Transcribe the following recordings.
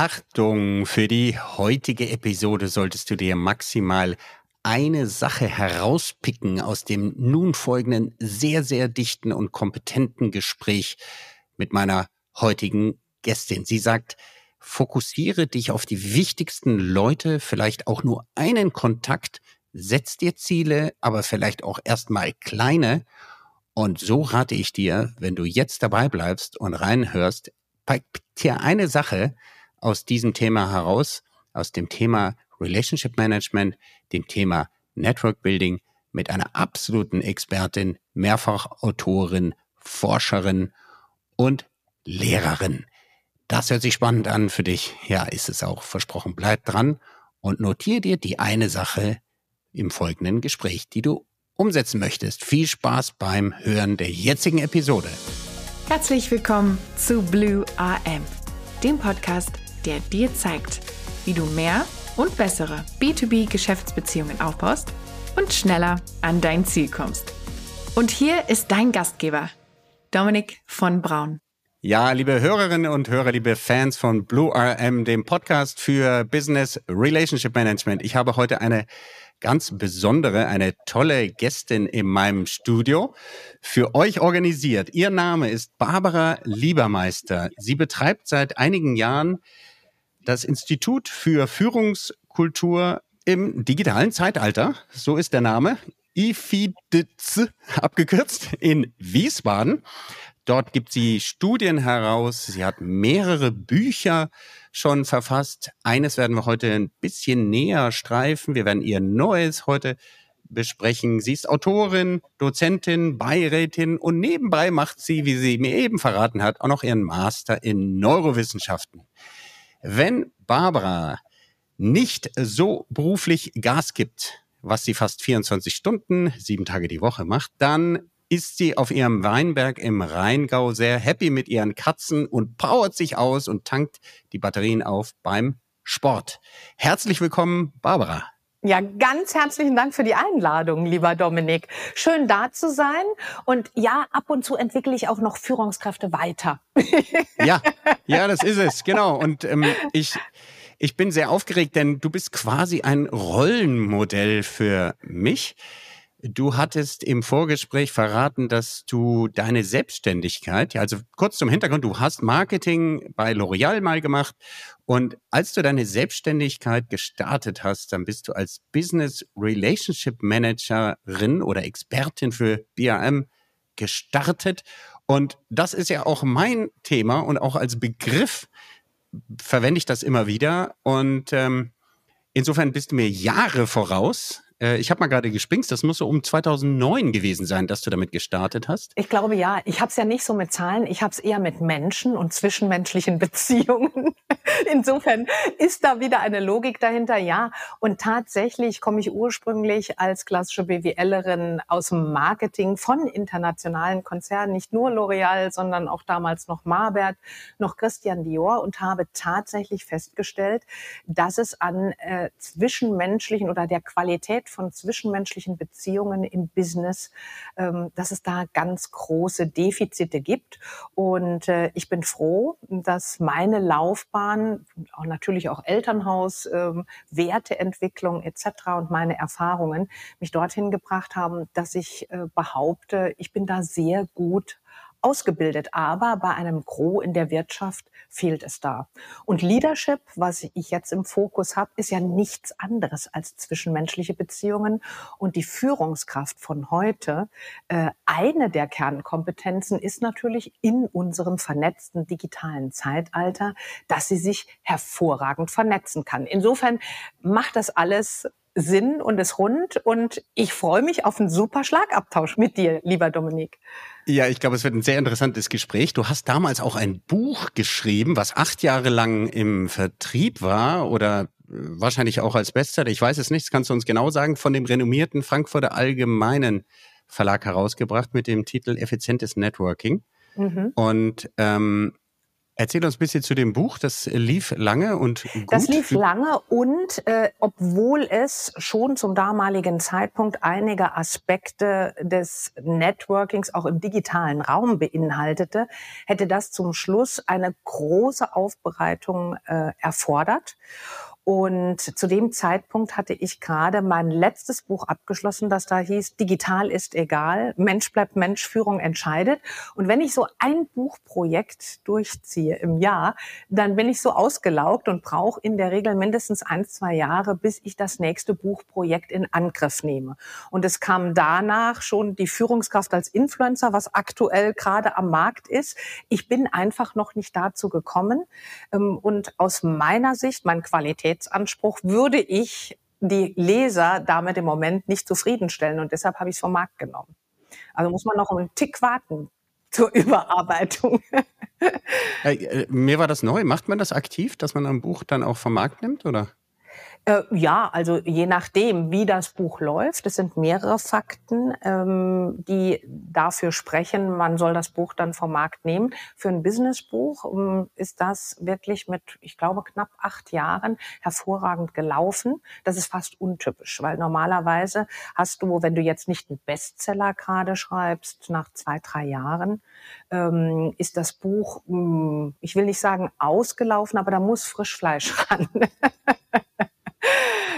Achtung, für die heutige Episode solltest du dir maximal eine Sache herauspicken aus dem nun folgenden sehr, sehr dichten und kompetenten Gespräch mit meiner heutigen Gästin. Sie sagt, fokussiere dich auf die wichtigsten Leute, vielleicht auch nur einen Kontakt, setz dir Ziele, aber vielleicht auch erstmal kleine. Und so rate ich dir, wenn du jetzt dabei bleibst und reinhörst, pick dir eine Sache, aus diesem Thema heraus, aus dem Thema Relationship Management, dem Thema Network Building mit einer absoluten Expertin, Mehrfachautorin, Forscherin und Lehrerin. Das hört sich spannend an für dich. Ja, ist es auch versprochen. Bleib dran und notier dir die eine Sache im folgenden Gespräch, die du umsetzen möchtest. Viel Spaß beim Hören der jetzigen Episode. Herzlich willkommen zu Blue AM, dem Podcast der dir zeigt, wie du mehr und bessere B2B-Geschäftsbeziehungen aufbaust und schneller an dein Ziel kommst. Und hier ist dein Gastgeber, Dominik von Braun. Ja, liebe Hörerinnen und Hörer, liebe Fans von Blue RM, dem Podcast für Business Relationship Management. Ich habe heute eine ganz besondere, eine tolle Gästin in meinem Studio für euch organisiert. Ihr Name ist Barbara Liebermeister. Sie betreibt seit einigen Jahren das Institut für Führungskultur im digitalen Zeitalter, so ist der Name, IFIDZ abgekürzt, in Wiesbaden. Dort gibt sie Studien heraus. Sie hat mehrere Bücher schon verfasst. Eines werden wir heute ein bisschen näher streifen. Wir werden ihr Neues heute besprechen. Sie ist Autorin, Dozentin, Beirätin und nebenbei macht sie, wie sie mir eben verraten hat, auch noch ihren Master in Neurowissenschaften. Wenn Barbara nicht so beruflich Gas gibt, was sie fast 24 Stunden, sieben Tage die Woche macht, dann ist sie auf ihrem Weinberg im Rheingau sehr happy mit ihren Katzen und powert sich aus und tankt die Batterien auf beim Sport. Herzlich willkommen, Barbara. Ja, ganz herzlichen Dank für die Einladung, lieber Dominik. Schön da zu sein. Und ja, ab und zu entwickle ich auch noch Führungskräfte weiter. ja, ja, das ist es, genau. Und ähm, ich, ich bin sehr aufgeregt, denn du bist quasi ein Rollenmodell für mich. Du hattest im Vorgespräch verraten, dass du deine Selbstständigkeit, also kurz zum Hintergrund, du hast Marketing bei L'Oreal mal gemacht und als du deine Selbstständigkeit gestartet hast, dann bist du als Business Relationship Managerin oder Expertin für BAM gestartet und das ist ja auch mein Thema und auch als Begriff verwende ich das immer wieder und ähm, insofern bist du mir Jahre voraus äh, ich habe mal gerade gespingst, das muss so um 2009 gewesen sein, dass du damit gestartet hast. Ich glaube ja. Ich habe es ja nicht so mit Zahlen, ich habe es eher mit Menschen und zwischenmenschlichen Beziehungen. Insofern ist da wieder eine Logik dahinter, ja. Und tatsächlich komme ich ursprünglich als klassische BWLerin aus dem Marketing von internationalen Konzernen, nicht nur L'Oreal, sondern auch damals noch Marbert, noch Christian Dior und habe tatsächlich festgestellt, dass es an äh, zwischenmenschlichen oder der Qualität von zwischenmenschlichen Beziehungen im Business, ähm, dass es da ganz große Defizite gibt. Und äh, ich bin froh, dass meine Laufbahn, auch natürlich auch Elternhaus, ähm, Werteentwicklung etc. und meine Erfahrungen mich dorthin gebracht haben, dass ich äh, behaupte, ich bin da sehr gut ausgebildet, aber bei einem Gros in der Wirtschaft fehlt es da. Und Leadership, was ich jetzt im Fokus habe, ist ja nichts anderes als zwischenmenschliche Beziehungen und die Führungskraft von heute. Äh, eine der Kernkompetenzen ist natürlich in unserem vernetzten digitalen Zeitalter, dass sie sich hervorragend vernetzen kann. Insofern macht das alles Sinn und ist rund und ich freue mich auf einen super Schlagabtausch mit dir, lieber Dominik. Ja, ich glaube, es wird ein sehr interessantes Gespräch. Du hast damals auch ein Buch geschrieben, was acht Jahre lang im Vertrieb war oder äh, wahrscheinlich auch als Bestseller. Ich weiß es nicht, das kannst du uns genau sagen, von dem renommierten Frankfurter Allgemeinen Verlag herausgebracht mit dem Titel Effizientes Networking. Mhm. Und ähm, Erzähl uns ein bisschen zu dem Buch. Das lief lange und gut. Das lief lange und äh, obwohl es schon zum damaligen Zeitpunkt einige Aspekte des Networkings auch im digitalen Raum beinhaltete, hätte das zum Schluss eine große Aufbereitung äh, erfordert. Und zu dem Zeitpunkt hatte ich gerade mein letztes Buch abgeschlossen, das da hieß Digital ist egal, Mensch bleibt Mensch, Führung entscheidet. Und wenn ich so ein Buchprojekt durchziehe im Jahr, dann bin ich so ausgelaugt und brauche in der Regel mindestens ein, zwei Jahre, bis ich das nächste Buchprojekt in Angriff nehme. Und es kam danach schon die Führungskraft als Influencer, was aktuell gerade am Markt ist. Ich bin einfach noch nicht dazu gekommen. Ähm, und aus meiner Sicht, mein Qualität Qualitätsanspruch würde ich die Leser damit im Moment nicht zufriedenstellen und deshalb habe ich es vom Markt genommen. Also muss man noch einen Tick warten zur Überarbeitung. äh, mir war das neu. Macht man das aktiv, dass man ein Buch dann auch vom Markt nimmt, oder? Äh, ja, also je nachdem, wie das Buch läuft. Es sind mehrere Fakten, ähm, die dafür sprechen, man soll das Buch dann vom Markt nehmen. Für ein Businessbuch ähm, ist das wirklich mit, ich glaube, knapp acht Jahren hervorragend gelaufen. Das ist fast untypisch, weil normalerweise hast du, wenn du jetzt nicht einen Bestseller gerade schreibst, nach zwei, drei Jahren, ähm, ist das Buch, mh, hm, ich will nicht sagen ausgelaufen, aber da muss Frischfleisch ran.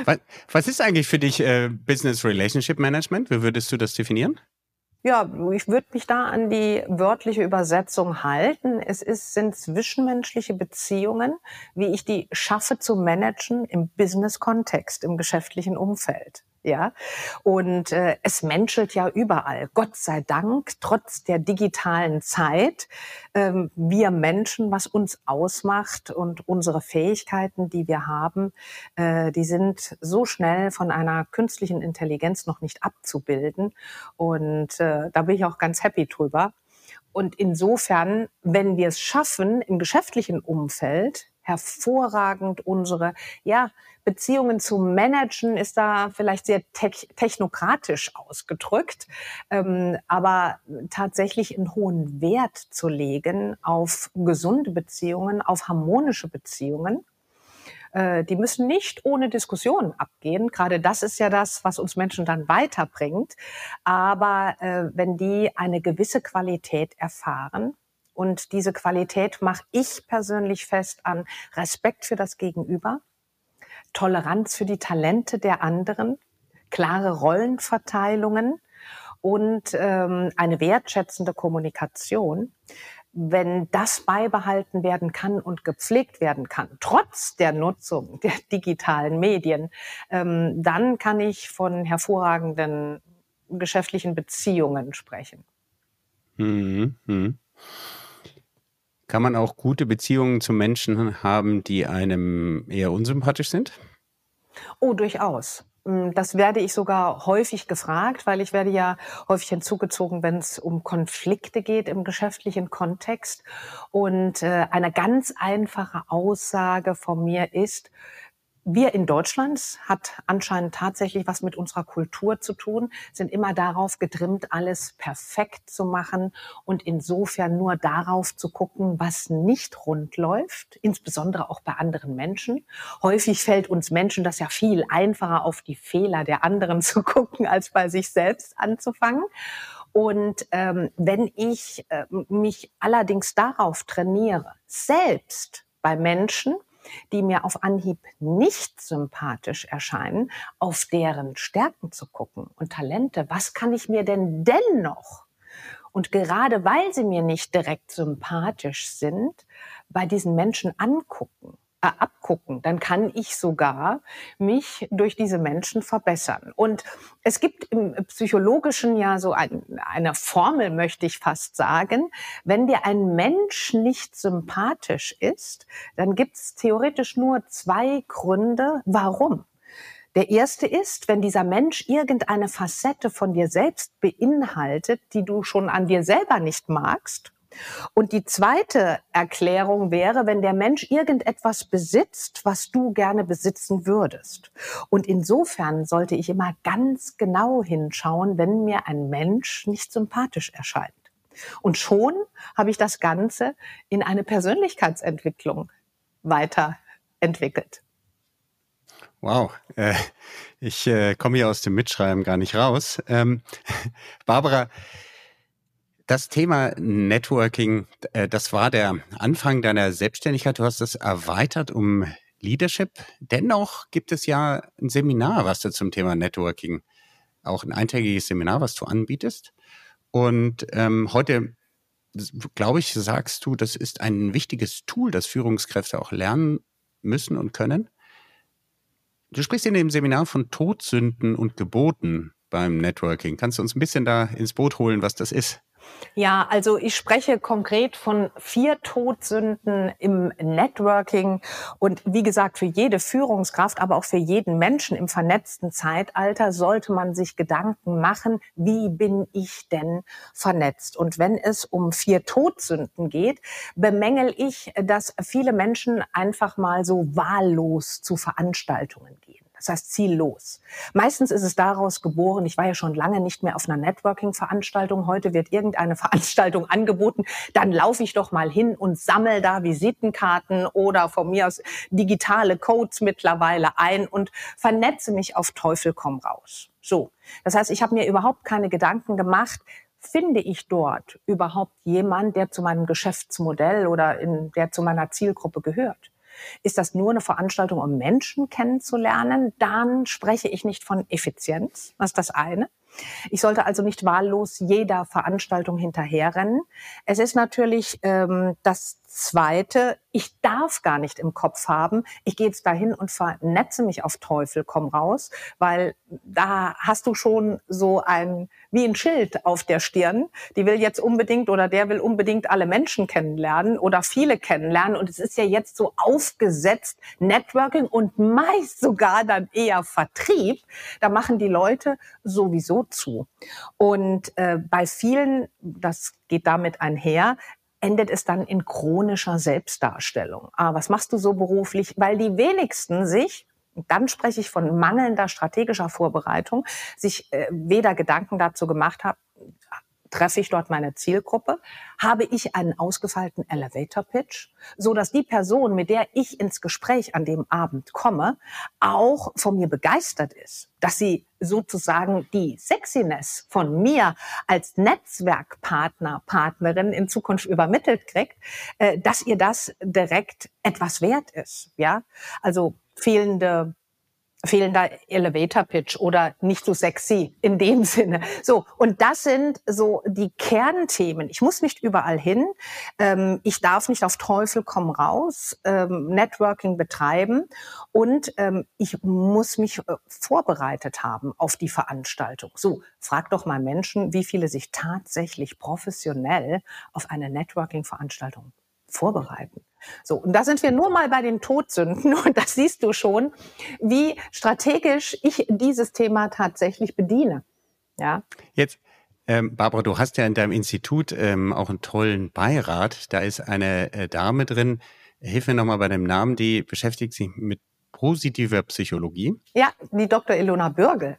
Was, was ist eigentlich für dich äh, Business Relationship Management? Wie würdest du das definieren? Ja, ich würde mich da an die wörtliche Übersetzung halten. Es ist, sind zwischenmenschliche Beziehungen, wie ich die schaffe zu managen im Business-Kontext, im geschäftlichen Umfeld ja. Und äh, es menschelt ja überall. Gott sei Dank, trotz der digitalen Zeit, ähm, wir Menschen, was uns ausmacht und unsere Fähigkeiten, die wir haben, äh, die sind so schnell von einer künstlichen Intelligenz noch nicht abzubilden. Und äh, da bin ich auch ganz happy drüber. Und insofern, wenn wir es schaffen, im geschäftlichen Umfeld hervorragend unsere ja, Beziehungen zu managen, ist da vielleicht sehr te technokratisch ausgedrückt, ähm, aber tatsächlich einen hohen Wert zu legen auf gesunde Beziehungen, auf harmonische Beziehungen. Äh, die müssen nicht ohne Diskussion abgehen. Gerade das ist ja das, was uns Menschen dann weiterbringt. Aber äh, wenn die eine gewisse Qualität erfahren, und diese Qualität mache ich persönlich fest an Respekt für das Gegenüber, Toleranz für die Talente der anderen, klare Rollenverteilungen und ähm, eine wertschätzende Kommunikation. Wenn das beibehalten werden kann und gepflegt werden kann, trotz der Nutzung der digitalen Medien, ähm, dann kann ich von hervorragenden geschäftlichen Beziehungen sprechen. Mhm. Kann man auch gute Beziehungen zu Menschen haben, die einem eher unsympathisch sind? Oh, durchaus. Mm, das werde ich sogar häufig gefragt, weil ich werde ja häufig hinzugezogen, wenn es um Konflikte geht im geschäftlichen Kontext. Und äh, eine ganz einfache Aussage von mir ist, wir in Deutschland hat anscheinend tatsächlich was mit unserer Kultur zu tun, sind immer darauf getrimmt, alles perfekt zu machen und insofern nur darauf zu gucken, was nicht rund läuft, insbesondere auch bei anderen Menschen. Häufig fällt uns Menschen das ja viel einfacher, auf die Fehler der anderen zu gucken, als bei sich selbst anzufangen. Und ähm, wenn ich äh, mich allerdings darauf trainiere, selbst bei Menschen, die mir auf Anhieb nicht sympathisch erscheinen, auf deren Stärken zu gucken und Talente. Was kann ich mir denn dennoch? Und gerade weil sie mir nicht direkt sympathisch sind, bei diesen Menschen angucken abgucken, dann kann ich sogar mich durch diese Menschen verbessern. Und es gibt im Psychologischen ja so ein, eine Formel, möchte ich fast sagen. Wenn dir ein Mensch nicht sympathisch ist, dann gibt es theoretisch nur zwei Gründe, warum. Der erste ist, wenn dieser Mensch irgendeine Facette von dir selbst beinhaltet, die du schon an dir selber nicht magst und die zweite Erklärung wäre, wenn der Mensch irgendetwas besitzt, was du gerne besitzen würdest. Und insofern sollte ich immer ganz genau hinschauen, wenn mir ein Mensch nicht sympathisch erscheint. Und schon habe ich das Ganze in eine Persönlichkeitsentwicklung weiterentwickelt. Wow, äh, ich äh, komme hier aus dem Mitschreiben gar nicht raus. Ähm, Barbara, das Thema Networking, äh, das war der Anfang deiner Selbstständigkeit. Du hast es erweitert um Leadership. Dennoch gibt es ja ein Seminar, was du zum Thema Networking, auch ein eintägiges Seminar, was du anbietest. Und ähm, heute, glaube ich, sagst du, das ist ein wichtiges Tool, das Führungskräfte auch lernen müssen und können. Du sprichst in dem Seminar von Todsünden und Geboten beim Networking. Kannst du uns ein bisschen da ins Boot holen, was das ist? Ja, also ich spreche konkret von vier Todsünden im Networking und wie gesagt, für jede Führungskraft, aber auch für jeden Menschen im vernetzten Zeitalter sollte man sich Gedanken machen, wie bin ich denn vernetzt? Und wenn es um vier Todsünden geht, bemängel ich, dass viele Menschen einfach mal so wahllos zu Veranstaltungen gehen. Das heißt ziellos. Meistens ist es daraus geboren, ich war ja schon lange nicht mehr auf einer Networking-Veranstaltung, heute wird irgendeine Veranstaltung angeboten, dann laufe ich doch mal hin und sammle da Visitenkarten oder von mir aus digitale Codes mittlerweile ein und vernetze mich auf Teufel komm raus. So. Das heißt, ich habe mir überhaupt keine Gedanken gemacht, finde ich dort überhaupt jemand, der zu meinem Geschäftsmodell oder in, der zu meiner Zielgruppe gehört? Ist das nur eine Veranstaltung, um Menschen kennenzulernen? Dann spreche ich nicht von Effizienz. Das ist das eine. Ich sollte also nicht wahllos jeder Veranstaltung hinterherrennen. Es ist natürlich ähm, das Zweite, ich darf gar nicht im Kopf haben, ich gehe jetzt dahin und vernetze mich auf Teufel komm raus, weil da hast du schon so ein, wie ein Schild auf der Stirn. Die will jetzt unbedingt oder der will unbedingt alle Menschen kennenlernen oder viele kennenlernen. Und es ist ja jetzt so aufgesetzt, Networking und meist sogar dann eher Vertrieb. Da machen die Leute sowieso zu. Und äh, bei vielen, das geht damit einher, endet es dann in chronischer Selbstdarstellung. Ah, was machst du so beruflich? Weil die wenigsten sich dann spreche ich von mangelnder strategischer Vorbereitung, sich äh, weder Gedanken dazu gemacht haben, treffe ich dort meine Zielgruppe? Habe ich einen ausgefeilten Elevator Pitch, so dass die Person, mit der ich ins Gespräch an dem Abend komme, auch von mir begeistert ist, dass sie sozusagen die Sexiness von mir als Netzwerkpartner, Partnerin in Zukunft übermittelt kriegt, äh, dass ihr das direkt etwas wert ist, ja? Also fehlende fehlender Elevator Pitch oder nicht so sexy in dem Sinne. So und das sind so die Kernthemen. Ich muss nicht überall hin. Ähm, ich darf nicht auf Teufel komm raus ähm, Networking betreiben und ähm, ich muss mich äh, vorbereitet haben auf die Veranstaltung. So frag doch mal Menschen, wie viele sich tatsächlich professionell auf eine Networking-Veranstaltung vorbereiten. So, und da sind wir nur mal bei den Todsünden und das siehst du schon, wie strategisch ich dieses Thema tatsächlich bediene. Ja. Jetzt, ähm, Barbara, du hast ja in deinem Institut ähm, auch einen tollen Beirat. Da ist eine äh, Dame drin, hilf mir nochmal bei dem Namen, die beschäftigt sich mit positiver Psychologie. Ja, die Dr. Ilona Bürgel.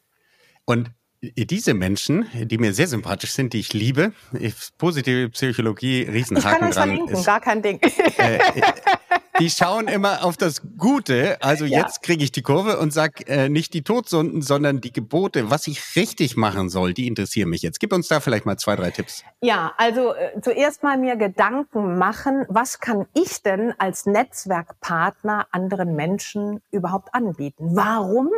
Und diese Menschen, die mir sehr sympathisch sind, die ich liebe, positive Psychologie, Riesenhaken ich kann euch dran. Verlinken, ist, gar kein Ding. Äh, die schauen immer auf das Gute. Also ja. jetzt kriege ich die Kurve und sag äh, nicht die Todsünden, sondern die Gebote, was ich richtig machen soll, die interessieren mich jetzt. Gib uns da vielleicht mal zwei, drei Tipps. Ja, also äh, zuerst mal mir Gedanken machen, was kann ich denn als Netzwerkpartner anderen Menschen überhaupt anbieten? Warum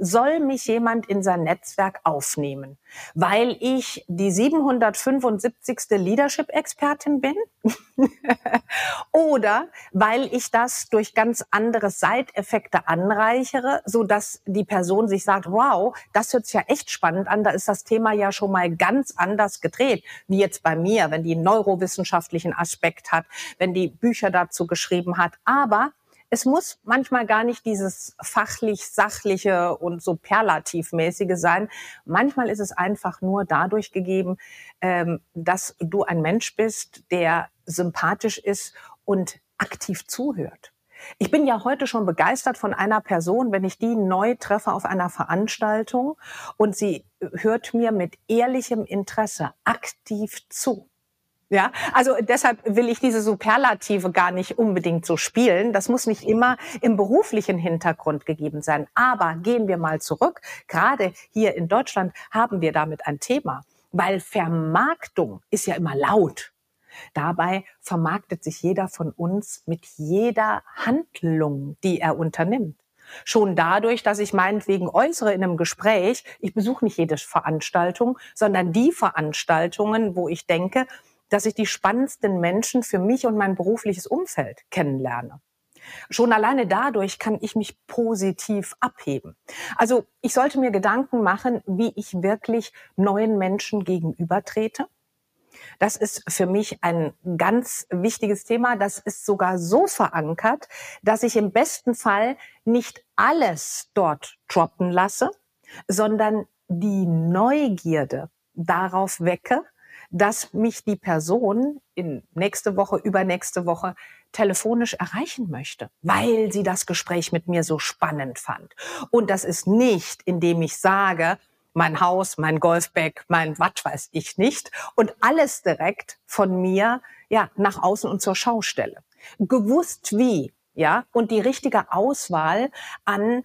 soll mich jemand in sein Netzwerk aufnehmen, weil ich die 775. Leadership-Expertin bin oder weil ich das durch ganz andere Side-Effekte anreichere, so dass die Person sich sagt, wow, das hört sich ja echt spannend an, da ist das Thema ja schon mal ganz anders gedreht, wie jetzt bei mir, wenn die einen neurowissenschaftlichen Aspekt hat, wenn die Bücher dazu geschrieben hat, aber es muss manchmal gar nicht dieses fachlich sachliche und so perlativmäßige sein. Manchmal ist es einfach nur dadurch gegeben, ähm, dass du ein Mensch bist, der sympathisch ist und aktiv zuhört. Ich bin ja heute schon begeistert von einer Person, wenn ich die neu treffe auf einer Veranstaltung und sie hört mir mit ehrlichem Interesse aktiv zu. Ja, also deshalb will ich diese Superlative gar nicht unbedingt so spielen. Das muss nicht immer im beruflichen Hintergrund gegeben sein. Aber gehen wir mal zurück. Gerade hier in Deutschland haben wir damit ein Thema, weil Vermarktung ist ja immer laut. Dabei vermarktet sich jeder von uns mit jeder Handlung, die er unternimmt. Schon dadurch, dass ich meinetwegen äußere in einem Gespräch, ich besuche nicht jede Veranstaltung, sondern die Veranstaltungen, wo ich denke, dass ich die spannendsten Menschen für mich und mein berufliches Umfeld kennenlerne. Schon alleine dadurch kann ich mich positiv abheben. Also ich sollte mir Gedanken machen, wie ich wirklich neuen Menschen gegenübertrete. Das ist für mich ein ganz wichtiges Thema. Das ist sogar so verankert, dass ich im besten Fall nicht alles dort droppen lasse, sondern die Neugierde darauf wecke, dass mich die Person in nächste Woche, übernächste Woche telefonisch erreichen möchte, weil sie das Gespräch mit mir so spannend fand. Und das ist nicht, indem ich sage, mein Haus, mein Golfbag, mein was weiß ich nicht und alles direkt von mir ja nach außen und zur Schaustelle. Gewusst wie, ja, und die richtige Auswahl an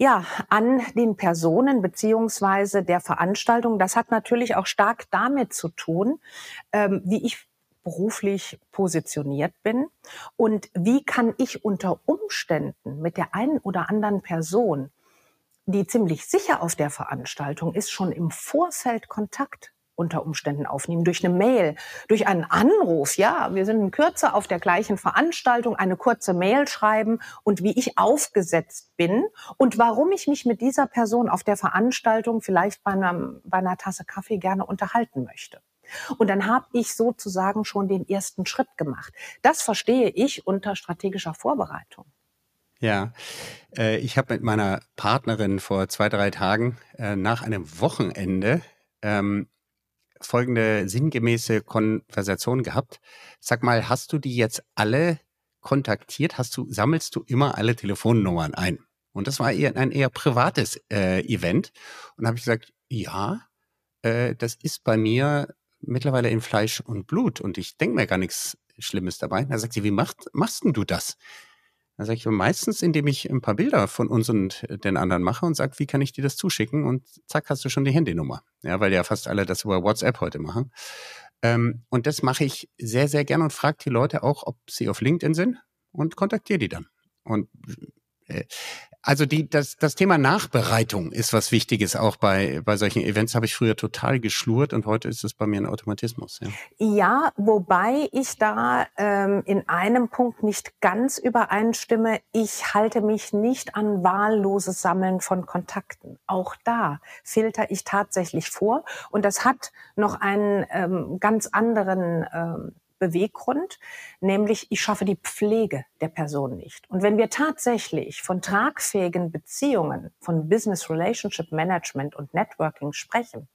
ja, an den Personen beziehungsweise der Veranstaltung. Das hat natürlich auch stark damit zu tun, ähm, wie ich beruflich positioniert bin und wie kann ich unter Umständen mit der einen oder anderen Person, die ziemlich sicher auf der Veranstaltung ist, schon im Vorfeld Kontakt unter Umständen aufnehmen, durch eine Mail, durch einen Anruf. Ja, wir sind in Kürze auf der gleichen Veranstaltung, eine kurze Mail schreiben und wie ich aufgesetzt bin und warum ich mich mit dieser Person auf der Veranstaltung vielleicht bei, einem, bei einer Tasse Kaffee gerne unterhalten möchte. Und dann habe ich sozusagen schon den ersten Schritt gemacht. Das verstehe ich unter strategischer Vorbereitung. Ja, äh, ich habe mit meiner Partnerin vor zwei, drei Tagen äh, nach einem Wochenende ähm, folgende sinngemäße Konversation gehabt. Sag mal, hast du die jetzt alle kontaktiert? Hast du, sammelst du immer alle Telefonnummern ein? Und das war eher ein eher privates äh, Event. Und habe ich gesagt, ja, äh, das ist bei mir mittlerweile in Fleisch und Blut und ich denke mir gar nichts Schlimmes dabei. Da sagt sie, wie macht, machst denn du das? Dann sage ich meistens, indem ich ein paar Bilder von uns und den anderen mache und sage, wie kann ich dir das zuschicken? Und zack, hast du schon die Handynummer. Ja, weil ja fast alle das über WhatsApp heute machen. Ähm, und das mache ich sehr, sehr gern und frage die Leute auch, ob sie auf LinkedIn sind und kontaktiere die dann. Und äh, also die, das, das Thema Nachbereitung ist was Wichtiges auch bei, bei solchen Events. Habe ich früher total geschlurt und heute ist es bei mir ein Automatismus. Ja, ja wobei ich da ähm, in einem Punkt nicht ganz übereinstimme. Ich halte mich nicht an wahlloses Sammeln von Kontakten. Auch da filter ich tatsächlich vor und das hat noch einen ähm, ganz anderen ähm, Beweggrund, nämlich ich schaffe die Pflege der Person nicht. Und wenn wir tatsächlich von tragfähigen Beziehungen, von Business Relationship Management und Networking sprechen,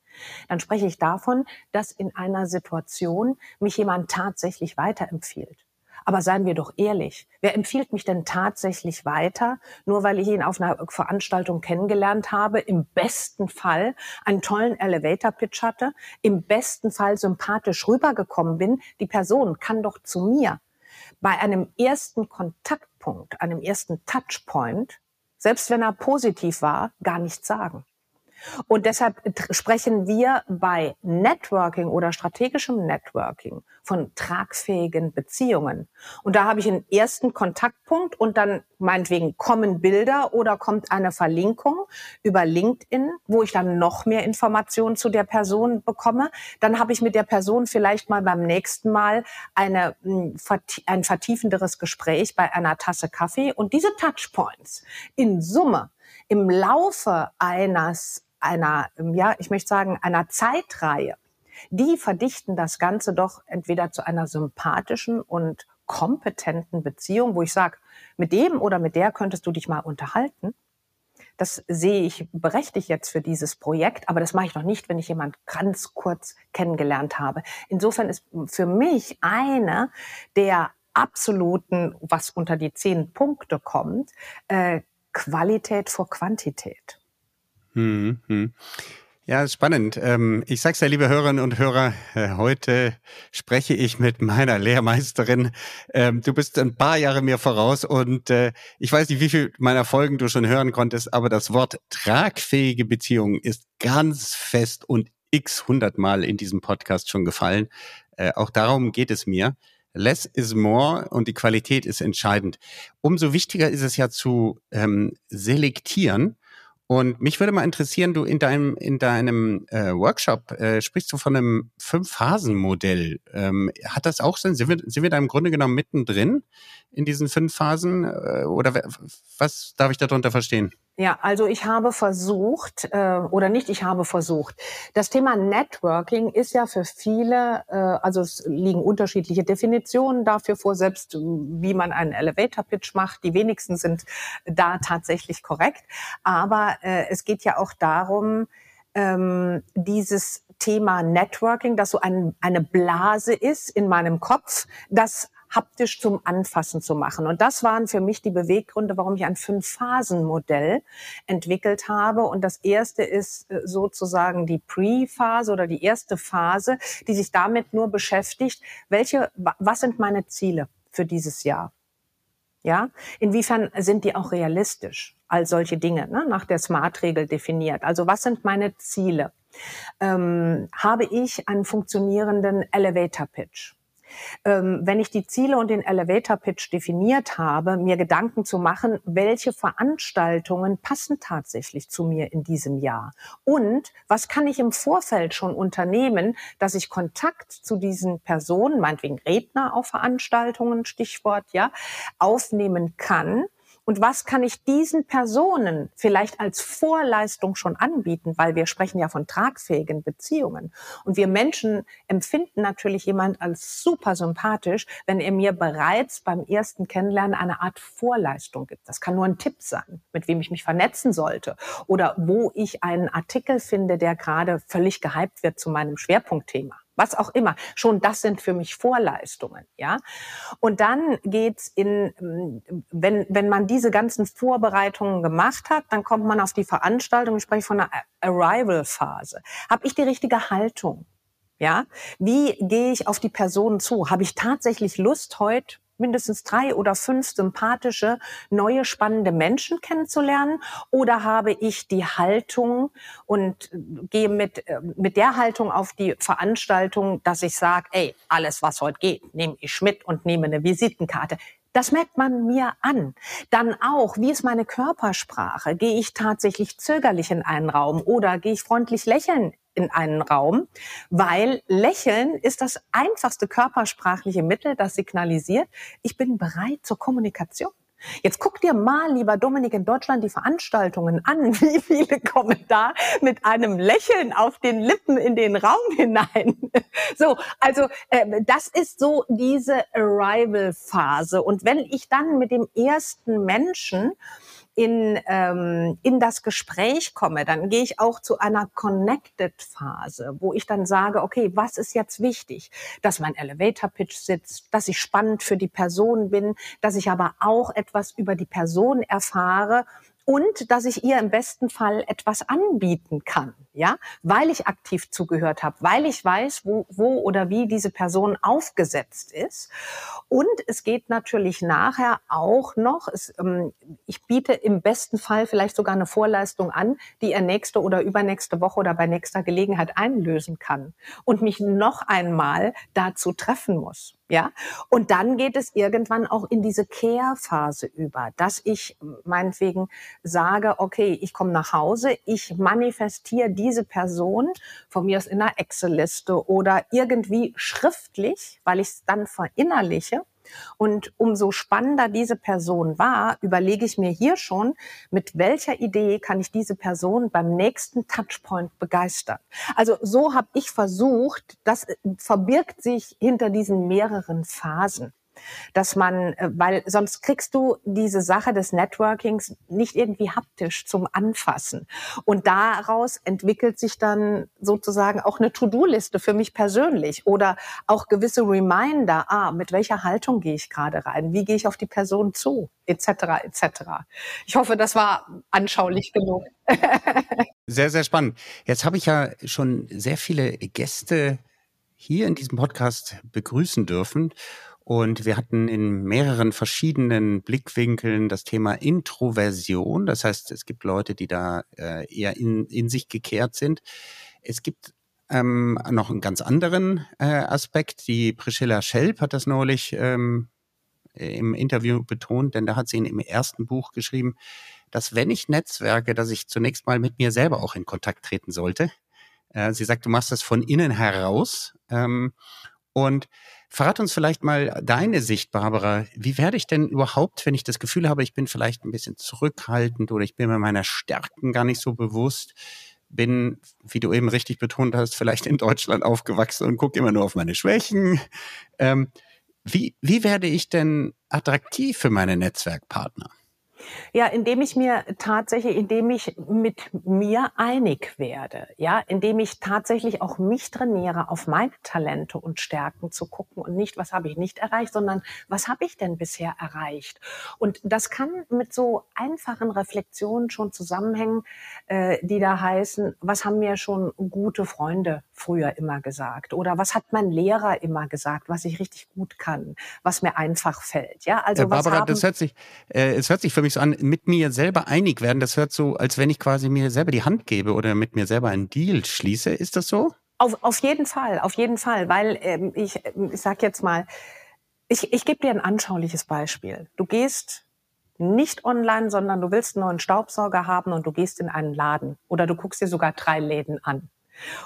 dann spreche ich davon, dass in einer Situation mich jemand tatsächlich weiterempfiehlt. Aber seien wir doch ehrlich, wer empfiehlt mich denn tatsächlich weiter, nur weil ich ihn auf einer Veranstaltung kennengelernt habe, im besten Fall einen tollen Elevator-Pitch hatte, im besten Fall sympathisch rübergekommen bin, die Person kann doch zu mir bei einem ersten Kontaktpunkt, einem ersten Touchpoint, selbst wenn er positiv war, gar nichts sagen. Und deshalb sprechen wir bei Networking oder strategischem Networking von tragfähigen Beziehungen. Und da habe ich einen ersten Kontaktpunkt und dann meinetwegen kommen Bilder oder kommt eine Verlinkung über LinkedIn, wo ich dann noch mehr Informationen zu der Person bekomme. Dann habe ich mit der Person vielleicht mal beim nächsten Mal eine, hm, ein vertiefenderes Gespräch bei einer Tasse Kaffee. Und diese Touchpoints in Summe im Laufe eines einer, ja, ich möchte sagen, einer Zeitreihe, die verdichten das Ganze doch entweder zu einer sympathischen und kompetenten Beziehung, wo ich sage, mit dem oder mit der könntest du dich mal unterhalten. Das sehe ich berechtigt jetzt für dieses Projekt, aber das mache ich noch nicht, wenn ich jemand ganz kurz kennengelernt habe. Insofern ist für mich eine der absoluten, was unter die zehn Punkte kommt, äh, Qualität vor Quantität. Hm, hm. Ja, spannend. Ähm, ich sag's ja, liebe Hörerinnen und Hörer, äh, heute spreche ich mit meiner Lehrmeisterin. Ähm, du bist ein paar Jahre mir voraus und äh, ich weiß nicht, wie viel meiner Folgen du schon hören konntest, aber das Wort tragfähige Beziehung ist ganz fest und x hundertmal in diesem Podcast schon gefallen. Äh, auch darum geht es mir. Less is more und die Qualität ist entscheidend. Umso wichtiger ist es ja zu ähm, selektieren und mich würde mal interessieren, du in deinem, in deinem äh, Workshop äh, sprichst du von einem Fünf-Phasen-Modell. Ähm, hat das auch Sinn? Sind wir, sind wir da im Grunde genommen mittendrin in diesen fünf Phasen? Äh, oder was darf ich darunter verstehen? Ja, also ich habe versucht, äh, oder nicht, ich habe versucht. Das Thema Networking ist ja für viele, äh, also es liegen unterschiedliche Definitionen dafür vor, selbst wie man einen Elevator-Pitch macht. Die wenigsten sind da tatsächlich korrekt. Aber äh, es geht ja auch darum, ähm, dieses Thema Networking, dass so ein, eine Blase ist in meinem Kopf, das haptisch zum Anfassen zu machen. Und das waren für mich die Beweggründe, warum ich ein Fünf-Phasen-Modell entwickelt habe. Und das erste ist äh, sozusagen die Pre-Phase oder die erste Phase, die sich damit nur beschäftigt, welche, was sind meine Ziele für dieses Jahr? Ja, inwiefern sind die auch realistisch? All solche Dinge, ne, nach der Smart-Regel definiert. Also was sind meine Ziele? Ähm, habe ich einen funktionierenden Elevator-Pitch? Ähm, wenn ich die Ziele und den Elevator Pitch definiert habe, mir Gedanken zu machen, welche Veranstaltungen passen tatsächlich zu mir in diesem Jahr? Und was kann ich im Vorfeld schon unternehmen, dass ich Kontakt zu diesen Personen, meinetwegen Redner auf Veranstaltungen, Stichwort, ja, aufnehmen kann, und was kann ich diesen Personen vielleicht als Vorleistung schon anbieten? Weil wir sprechen ja von tragfähigen Beziehungen. Und wir Menschen empfinden natürlich jemand als super sympathisch, wenn er mir bereits beim ersten Kennenlernen eine Art Vorleistung gibt. Das kann nur ein Tipp sein, mit wem ich mich vernetzen sollte oder wo ich einen Artikel finde, der gerade völlig gehypt wird zu meinem Schwerpunktthema was auch immer. Schon das sind für mich Vorleistungen, ja. Und dann geht's in, wenn, wenn man diese ganzen Vorbereitungen gemacht hat, dann kommt man auf die Veranstaltung, ich spreche von einer Arrival-Phase. Habe ich die richtige Haltung? Ja, wie gehe ich auf die Person zu? Habe ich tatsächlich Lust, heute mindestens drei oder fünf sympathische, neue, spannende Menschen kennenzulernen? Oder habe ich die Haltung und äh, gehe mit, äh, mit der Haltung auf die Veranstaltung, dass ich sage, ey, alles, was heute geht, nehme ich mit und nehme eine Visitenkarte. Das merkt man mir an. Dann auch, wie ist meine Körpersprache? Gehe ich tatsächlich zögerlich in einen Raum oder gehe ich freundlich lächeln in einen Raum, weil Lächeln ist das einfachste körpersprachliche Mittel, das signalisiert, ich bin bereit zur Kommunikation. Jetzt guck dir mal, lieber Dominik, in Deutschland die Veranstaltungen an. Wie viele kommen da mit einem Lächeln auf den Lippen in den Raum hinein? So, also äh, das ist so diese Arrival-Phase. Und wenn ich dann mit dem ersten Menschen in, ähm, in das Gespräch komme, dann gehe ich auch zu einer Connected-Phase, wo ich dann sage, okay, was ist jetzt wichtig? Dass mein Elevator-Pitch sitzt, dass ich spannend für die Person bin, dass ich aber auch etwas über die Person erfahre und dass ich ihr im besten Fall etwas anbieten kann, ja, weil ich aktiv zugehört habe, weil ich weiß, wo, wo oder wie diese Person aufgesetzt ist. Und es geht natürlich nachher auch noch, es, ähm, ich biete im besten Fall vielleicht sogar eine Vorleistung an, die er nächste oder übernächste Woche oder bei nächster Gelegenheit einlösen kann und mich noch einmal dazu treffen muss. Ja, und dann geht es irgendwann auch in diese Care-Phase über, dass ich meinetwegen sage, okay, ich komme nach Hause, ich manifestiere diese Person von mir aus in einer Excel-Liste oder irgendwie schriftlich, weil ich es dann verinnerliche und umso spannender diese Person war, überlege ich mir hier schon, mit welcher Idee kann ich diese Person beim nächsten Touchpoint begeistern. Also so habe ich versucht, das verbirgt sich hinter diesen mehreren Phasen. Dass man, äh, weil sonst kriegst du diese Sache des Networkings nicht irgendwie haptisch zum Anfassen. Und daraus entwickelt sich dann sozusagen auch eine To-Do-Liste für mich persönlich oder auch gewisse Reminder, ah, mit welcher Haltung gehe ich gerade rein, wie gehe ich auf die Person zu, etc. etc. Ich hoffe, das war anschaulich genug. sehr, sehr spannend. Jetzt habe ich ja schon sehr viele Gäste hier in diesem Podcast begrüßen dürfen. Und wir hatten in mehreren verschiedenen Blickwinkeln das Thema Introversion. Das heißt, es gibt Leute, die da äh, eher in, in sich gekehrt sind. Es gibt ähm, noch einen ganz anderen äh, Aspekt. Die Priscilla Schelp hat das neulich ähm, im Interview betont, denn da hat sie in im ersten Buch geschrieben, dass wenn ich netzwerke, dass ich zunächst mal mit mir selber auch in Kontakt treten sollte. Äh, sie sagt, du machst das von innen heraus. Ähm, und verrat uns vielleicht mal deine Sicht, Barbara. Wie werde ich denn überhaupt, wenn ich das Gefühl habe, ich bin vielleicht ein bisschen zurückhaltend oder ich bin mir meiner Stärken gar nicht so bewusst, bin, wie du eben richtig betont hast, vielleicht in Deutschland aufgewachsen und gucke immer nur auf meine Schwächen. Ähm, wie, wie werde ich denn attraktiv für meine Netzwerkpartner? Ja, indem ich mir tatsächlich, indem ich mit mir einig werde, ja, indem ich tatsächlich auch mich trainiere, auf meine Talente und Stärken zu gucken und nicht, was habe ich nicht erreicht, sondern was habe ich denn bisher erreicht? Und das kann mit so einfachen Reflexionen schon zusammenhängen, äh, die da heißen, was haben mir schon gute Freunde früher immer gesagt? Oder was hat mein Lehrer immer gesagt, was ich richtig gut kann, was mir einfach fällt? Ja, also äh, Barbara, haben, das hört sich, äh, es hört sich für mich so an, mit mir selber einig werden. Das hört so, als wenn ich quasi mir selber die Hand gebe oder mit mir selber einen Deal schließe. Ist das so? Auf, auf jeden Fall, auf jeden Fall, weil ähm, ich, ich sag jetzt mal, ich, ich gebe dir ein anschauliches Beispiel. Du gehst nicht online, sondern du willst einen neuen Staubsauger haben und du gehst in einen Laden oder du guckst dir sogar drei Läden an.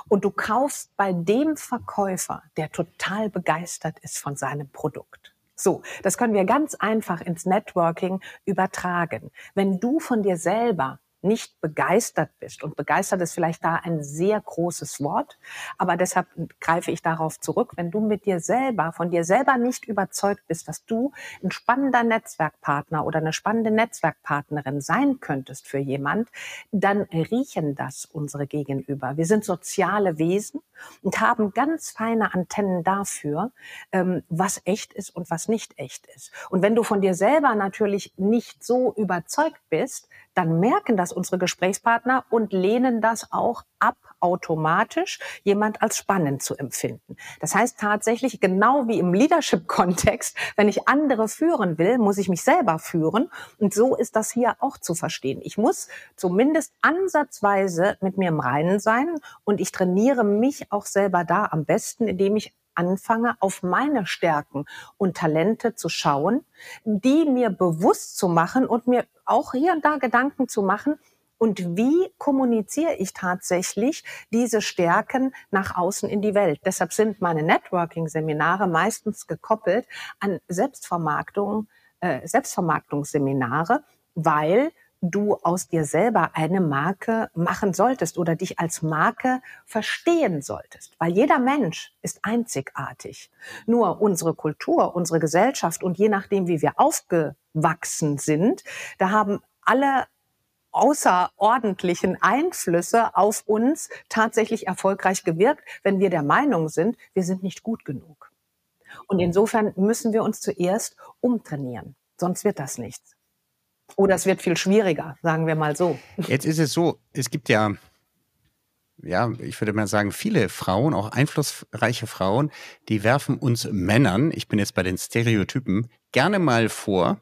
Und du kaufst bei dem Verkäufer, der total begeistert ist von seinem Produkt. So, das können wir ganz einfach ins Networking übertragen. Wenn du von dir selber nicht begeistert bist. Und begeistert ist vielleicht da ein sehr großes Wort, aber deshalb greife ich darauf zurück. Wenn du mit dir selber, von dir selber nicht überzeugt bist, dass du ein spannender Netzwerkpartner oder eine spannende Netzwerkpartnerin sein könntest für jemand, dann riechen das unsere Gegenüber. Wir sind soziale Wesen und haben ganz feine Antennen dafür, ähm, was echt ist und was nicht echt ist. Und wenn du von dir selber natürlich nicht so überzeugt bist, dann merken das unsere Gesprächspartner und lehnen das auch ab automatisch, jemand als spannend zu empfinden. Das heißt tatsächlich, genau wie im Leadership-Kontext, wenn ich andere führen will, muss ich mich selber führen. Und so ist das hier auch zu verstehen. Ich muss zumindest ansatzweise mit mir im Reinen sein und ich trainiere mich auch selber da am besten, indem ich anfange, auf meine Stärken und Talente zu schauen, die mir bewusst zu machen und mir auch hier und da Gedanken zu machen, und wie kommuniziere ich tatsächlich diese Stärken nach außen in die Welt. Deshalb sind meine Networking-Seminare meistens gekoppelt an Selbstvermarktung, äh, Selbstvermarktungsseminare, weil du aus dir selber eine Marke machen solltest oder dich als Marke verstehen solltest. Weil jeder Mensch ist einzigartig. Nur unsere Kultur, unsere Gesellschaft und je nachdem, wie wir aufgewachsen sind, da haben alle außerordentlichen Einflüsse auf uns tatsächlich erfolgreich gewirkt, wenn wir der Meinung sind, wir sind nicht gut genug. Und insofern müssen wir uns zuerst umtrainieren. Sonst wird das nichts. Oder es wird viel schwieriger, sagen wir mal so. Jetzt ist es so, es gibt ja, ja, ich würde mal sagen, viele Frauen, auch einflussreiche Frauen, die werfen uns Männern, ich bin jetzt bei den Stereotypen, gerne mal vor,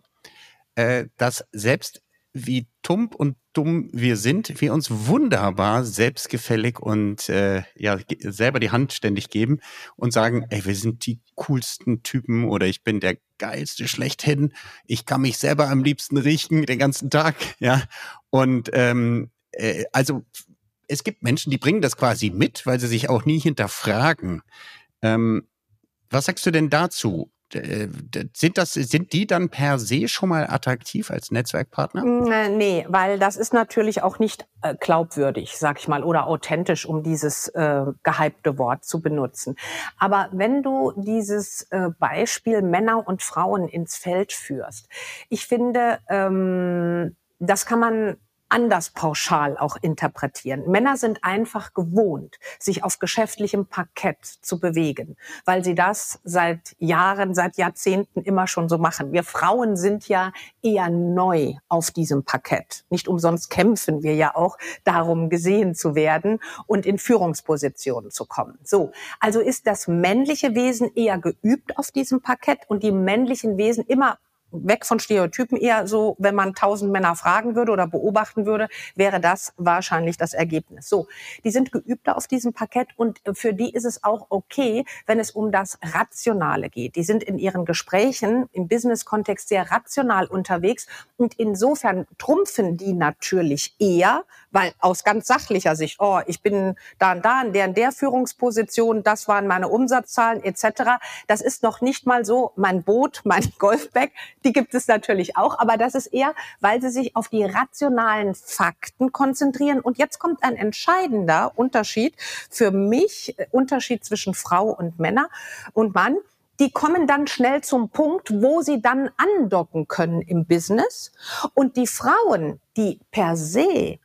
äh, dass selbst wie tump und dumm wir sind, wir uns wunderbar selbstgefällig und äh, ja selber die Hand ständig geben und sagen, ey, wir sind die coolsten Typen oder ich bin der geilste schlechthin. Ich kann mich selber am liebsten riechen den ganzen Tag, ja. Und ähm, äh, also es gibt Menschen, die bringen das quasi mit, weil sie sich auch nie hinterfragen. Ähm, was sagst du denn dazu? Äh, sind das, sind die dann per se schon mal attraktiv als Netzwerkpartner? Äh, nee, weil das ist natürlich auch nicht äh, glaubwürdig, sag ich mal, oder authentisch, um dieses äh, gehypte Wort zu benutzen. Aber wenn du dieses äh, Beispiel Männer und Frauen ins Feld führst, ich finde, ähm, das kann man anders pauschal auch interpretieren. Männer sind einfach gewohnt, sich auf geschäftlichem Parkett zu bewegen, weil sie das seit Jahren, seit Jahrzehnten immer schon so machen. Wir Frauen sind ja eher neu auf diesem Parkett. Nicht umsonst kämpfen wir ja auch darum, gesehen zu werden und in Führungspositionen zu kommen. So, also ist das männliche Wesen eher geübt auf diesem Parkett und die männlichen Wesen immer weg von Stereotypen eher so, wenn man tausend Männer fragen würde oder beobachten würde, wäre das wahrscheinlich das Ergebnis. So, die sind geübter auf diesem Parkett und für die ist es auch okay, wenn es um das Rationale geht. Die sind in ihren Gesprächen im Business-Kontext sehr rational unterwegs und insofern trumpfen die natürlich eher, weil aus ganz sachlicher Sicht, oh, ich bin da und da in der in der Führungsposition, das waren meine Umsatzzahlen etc. Das ist noch nicht mal so mein Boot, mein Golfbag, die gibt es natürlich auch, aber das ist eher, weil sie sich auf die rationalen Fakten konzentrieren. Und jetzt kommt ein entscheidender Unterschied für mich, äh, Unterschied zwischen Frau und Männer und Mann die kommen dann schnell zum Punkt, wo sie dann andocken können im Business. Und die Frauen, die per se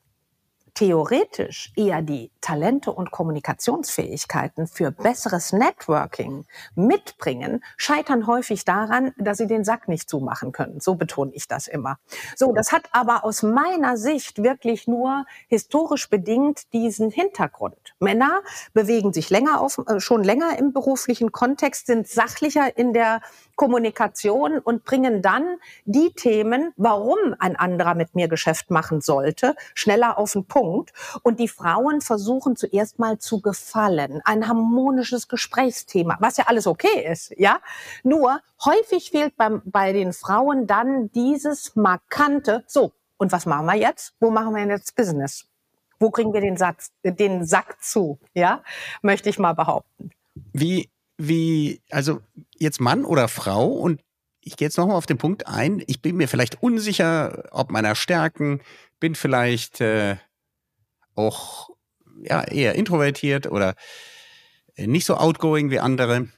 theoretisch eher die Talente und Kommunikationsfähigkeiten für besseres Networking mitbringen, scheitern häufig daran, dass sie den Sack nicht zumachen können. So betone ich das immer. So, das hat aber aus meiner Sicht wirklich nur historisch bedingt diesen Hintergrund. Männer bewegen sich länger auf, äh, schon länger im beruflichen Kontext, sind sachlicher in der Kommunikation und bringen dann die Themen, warum ein anderer mit mir Geschäft machen sollte, schneller auf den Punkt. Und die Frauen versuchen zuerst mal zu gefallen. Ein harmonisches Gesprächsthema, was ja alles okay ist, ja. Nur häufig fehlt beim, bei den Frauen dann dieses markante, so, und was machen wir jetzt? Wo machen wir jetzt Business? Wo kriegen wir den, Satz, den Sack zu? Ja, möchte ich mal behaupten. Wie wie, also jetzt Mann oder Frau und ich gehe jetzt nochmal auf den Punkt ein. Ich bin mir vielleicht unsicher, ob meiner Stärken, bin vielleicht äh, auch ja, eher introvertiert oder nicht so outgoing wie andere.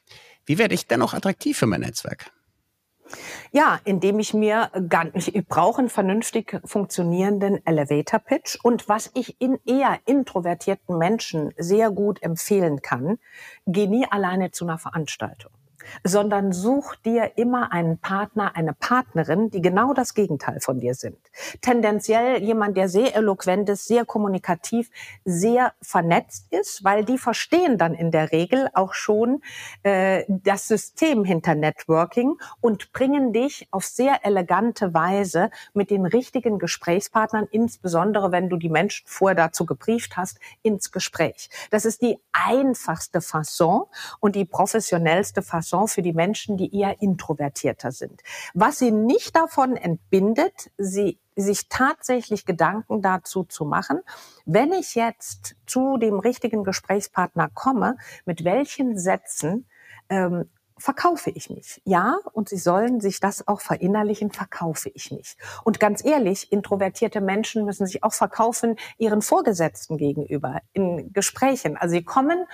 Wie werde ich dennoch attraktiv für mein Netzwerk? Ja, indem ich mir gar nicht, ich brauche einen vernünftig funktionierenden Elevator Pitch. Und was ich in eher introvertierten Menschen sehr gut empfehlen kann, geh nie alleine zu einer Veranstaltung sondern such dir immer einen Partner, eine Partnerin, die genau das Gegenteil von dir sind. Tendenziell jemand, der sehr eloquent ist, sehr kommunikativ, sehr vernetzt ist, weil die verstehen dann in der Regel auch schon äh, das System hinter Networking und bringen dich auf sehr elegante Weise mit den richtigen Gesprächspartnern, insbesondere wenn du die Menschen vorher dazu gebrieft hast, ins Gespräch. Das ist die einfachste Fasson und die professionellste Fasson Fasson für die Menschen, die eher introvertierter sind. Was sie nicht davon entbindet, sie sich tatsächlich Gedanken dazu zu machen, wenn ich jetzt zu dem richtigen Gesprächspartner komme, mit welchen Sätzen ähm, verkaufe ich mich. Ja, und sie sollen sich das auch verinnerlichen, verkaufe ich mich. Und ganz ehrlich, introvertierte Menschen müssen sich auch verkaufen ihren Vorgesetzten gegenüber in Gesprächen. Also sie kommen,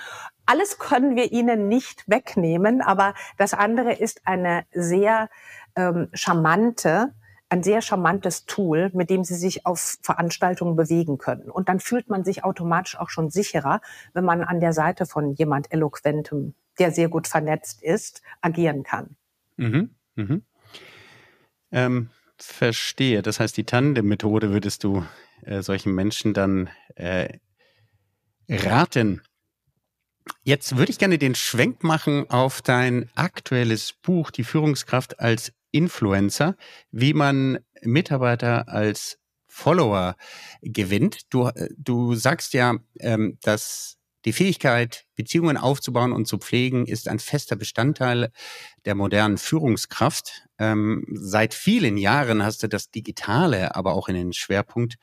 alles können wir ihnen nicht wegnehmen, aber das andere ist eine sehr ähm, charmante, ein sehr charmantes Tool, mit dem sie sich auf Veranstaltungen bewegen können. Und dann fühlt man sich automatisch auch schon sicherer, wenn man an der Seite von jemand Eloquentem der sehr gut vernetzt ist, agieren kann. Mhm. Mhm. Ähm, verstehe. Das heißt, die Tandem-Methode würdest du äh, solchen Menschen dann äh, raten. Jetzt würde ich gerne den Schwenk machen auf dein aktuelles Buch, Die Führungskraft als Influencer, wie man Mitarbeiter als Follower gewinnt. Du, äh, du sagst ja, ähm, dass die Fähigkeit, Beziehungen aufzubauen und zu pflegen, ist ein fester Bestandteil der modernen Führungskraft. Ähm, seit vielen Jahren hast du das Digitale aber auch in den Schwerpunkt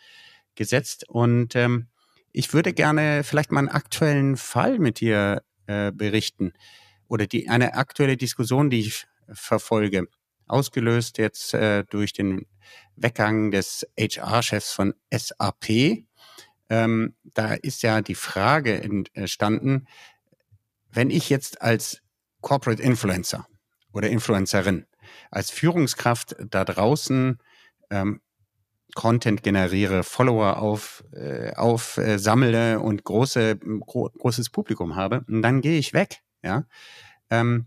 gesetzt. Und ähm, ich würde gerne vielleicht mal einen aktuellen Fall mit dir äh, berichten oder die, eine aktuelle Diskussion, die ich verfolge. Ausgelöst jetzt äh, durch den Weggang des HR-Chefs von SAP. Ähm, da ist ja die Frage entstanden, wenn ich jetzt als Corporate Influencer oder Influencerin, als Führungskraft da draußen ähm, Content generiere, Follower auf, äh, auf äh, sammle und große, gro großes Publikum habe, dann gehe ich weg. Ja. Ähm,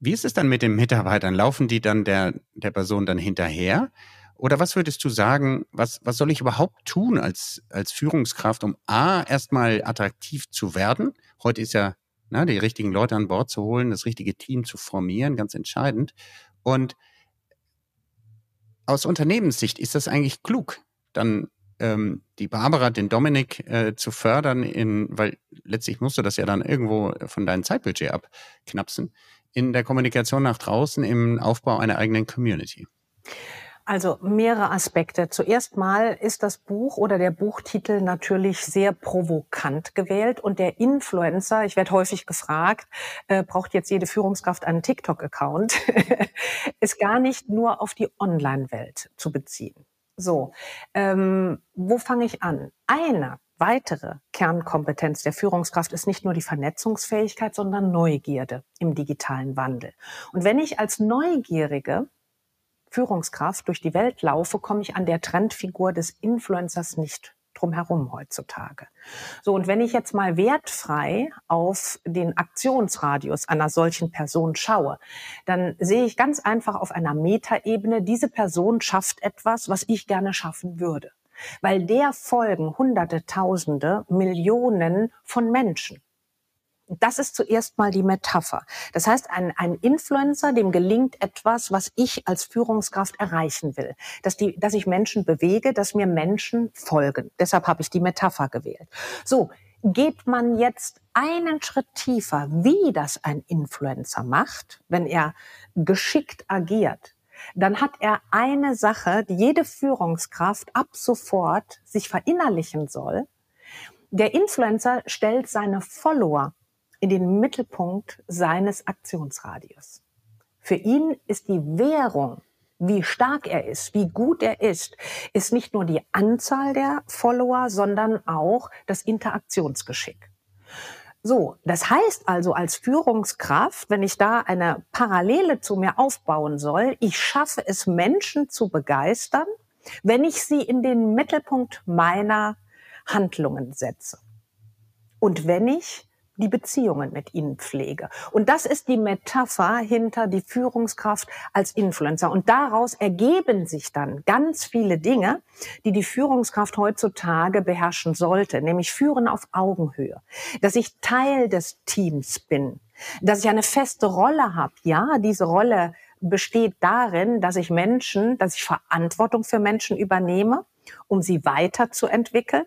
wie ist es dann mit den Mitarbeitern? Laufen die dann der, der Person dann hinterher? Oder was würdest du sagen, was, was soll ich überhaupt tun als, als Führungskraft, um A, erstmal attraktiv zu werden? Heute ist ja na, die richtigen Leute an Bord zu holen, das richtige Team zu formieren, ganz entscheidend. Und aus Unternehmenssicht ist das eigentlich klug, dann ähm, die Barbara, den Dominik äh, zu fördern, in, weil letztlich musst du das ja dann irgendwo von deinem Zeitbudget abknapsen, in der Kommunikation nach draußen, im Aufbau einer eigenen Community. Also mehrere Aspekte. Zuerst mal ist das Buch oder der Buchtitel natürlich sehr provokant gewählt und der Influencer, ich werde häufig gefragt, äh, braucht jetzt jede Führungskraft einen TikTok-Account, ist gar nicht nur auf die Online-Welt zu beziehen. So, ähm, wo fange ich an? Eine weitere Kernkompetenz der Führungskraft ist nicht nur die Vernetzungsfähigkeit, sondern Neugierde im digitalen Wandel. Und wenn ich als Neugierige Führungskraft durch die Welt laufe, komme ich an der Trendfigur des Influencers nicht drum herum heutzutage. So, und wenn ich jetzt mal wertfrei auf den Aktionsradius einer solchen Person schaue, dann sehe ich ganz einfach auf einer Metaebene, diese Person schafft etwas, was ich gerne schaffen würde. Weil der folgen Hunderte, Tausende, Millionen von Menschen. Das ist zuerst mal die Metapher. Das heißt, ein, ein Influencer, dem gelingt etwas, was ich als Führungskraft erreichen will. Dass, die, dass ich Menschen bewege, dass mir Menschen folgen. Deshalb habe ich die Metapher gewählt. So, geht man jetzt einen Schritt tiefer, wie das ein Influencer macht, wenn er geschickt agiert, dann hat er eine Sache, die jede Führungskraft ab sofort sich verinnerlichen soll. Der Influencer stellt seine Follower in den Mittelpunkt seines Aktionsradius. Für ihn ist die Währung, wie stark er ist, wie gut er ist, ist nicht nur die Anzahl der Follower, sondern auch das Interaktionsgeschick. So, das heißt also als Führungskraft, wenn ich da eine Parallele zu mir aufbauen soll, ich schaffe es, Menschen zu begeistern, wenn ich sie in den Mittelpunkt meiner Handlungen setze. Und wenn ich die Beziehungen mit ihnen pflege. Und das ist die Metapher hinter die Führungskraft als Influencer. Und daraus ergeben sich dann ganz viele Dinge, die die Führungskraft heutzutage beherrschen sollte, nämlich führen auf Augenhöhe, dass ich Teil des Teams bin, dass ich eine feste Rolle habe. Ja, diese Rolle besteht darin, dass ich Menschen, dass ich Verantwortung für Menschen übernehme, um sie weiterzuentwickeln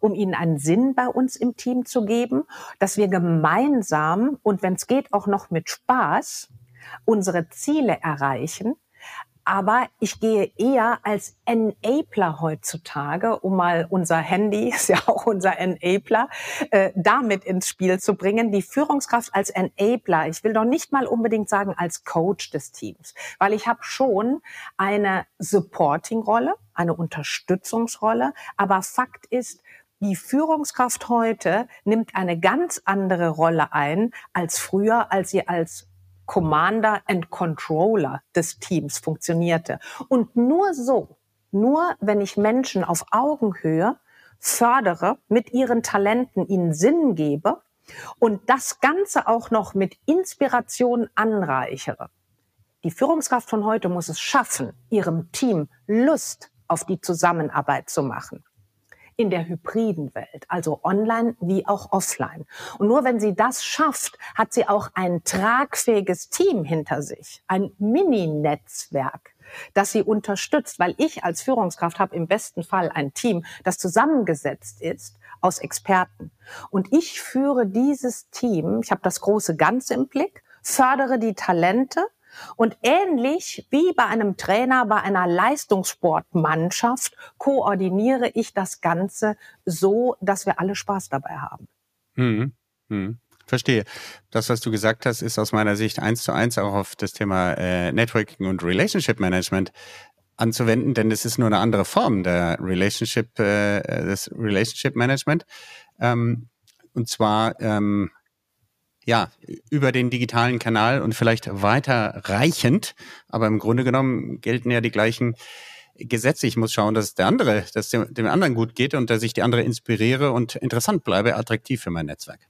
um ihnen einen Sinn bei uns im Team zu geben, dass wir gemeinsam und wenn es geht auch noch mit Spaß unsere Ziele erreichen. Aber ich gehe eher als Enabler heutzutage, um mal unser Handy, ist ja auch unser Enabler, äh, damit ins Spiel zu bringen. Die Führungskraft als Enabler. Ich will doch nicht mal unbedingt sagen als Coach des Teams, weil ich habe schon eine Supporting-Rolle, eine Unterstützungsrolle. Aber Fakt ist, die Führungskraft heute nimmt eine ganz andere Rolle ein als früher, als sie als Commander and Controller des Teams funktionierte. Und nur so, nur wenn ich Menschen auf Augenhöhe fördere, mit ihren Talenten ihnen Sinn gebe und das Ganze auch noch mit Inspiration anreichere. Die Führungskraft von heute muss es schaffen, ihrem Team Lust auf die Zusammenarbeit zu machen in der hybriden Welt, also online wie auch offline. Und nur wenn sie das schafft, hat sie auch ein tragfähiges Team hinter sich, ein Mini-Netzwerk das sie unterstützt, weil ich als Führungskraft habe im besten Fall ein Team, das zusammengesetzt ist aus Experten. Und ich führe dieses Team, ich habe das große Ganze im Blick, fördere die Talente und ähnlich wie bei einem Trainer, bei einer Leistungssportmannschaft, koordiniere ich das Ganze so, dass wir alle Spaß dabei haben. Hm, hm. Verstehe. Das, was du gesagt hast, ist aus meiner Sicht eins zu eins auch auf das Thema äh, Networking und Relationship Management anzuwenden, denn es ist nur eine andere Form der Relationship, äh, des Relationship Management. Ähm, und zwar ähm, ja über den digitalen Kanal und vielleicht weiter reichend, aber im Grunde genommen gelten ja die gleichen Gesetze. Ich muss schauen, dass der andere, dass dem, dem anderen gut geht und dass ich die andere inspiriere und interessant bleibe, attraktiv für mein Netzwerk.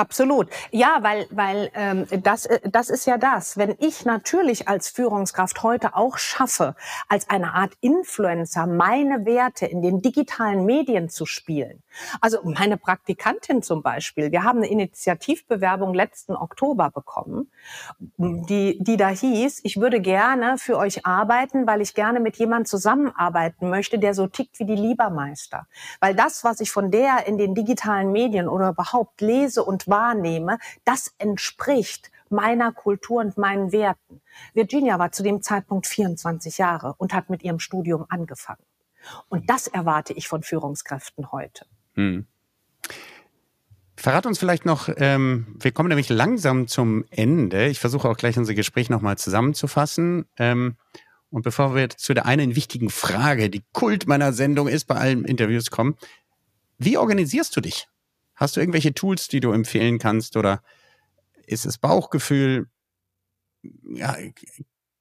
Absolut. Ja, weil, weil ähm, das, äh, das ist ja das. Wenn ich natürlich als Führungskraft heute auch schaffe, als eine Art Influencer meine Werte in den digitalen Medien zu spielen. Also meine Praktikantin zum Beispiel, wir haben eine Initiativbewerbung letzten Oktober bekommen, die, die da hieß, ich würde gerne für euch arbeiten, weil ich gerne mit jemandem zusammenarbeiten möchte, der so tickt wie die Liebermeister. Weil das, was ich von der in den digitalen Medien oder überhaupt lese und wahrnehme, das entspricht meiner Kultur und meinen Werten. Virginia war zu dem Zeitpunkt 24 Jahre und hat mit ihrem Studium angefangen. Und das erwarte ich von Führungskräften heute. Hm. Verrat uns vielleicht noch, ähm, wir kommen nämlich langsam zum Ende. Ich versuche auch gleich unser Gespräch nochmal zusammenzufassen. Ähm, und bevor wir zu der einen wichtigen Frage, die Kult meiner Sendung ist, bei allen Interviews kommen, wie organisierst du dich? Hast du irgendwelche Tools, die du empfehlen kannst oder ist es Bauchgefühl? Ja,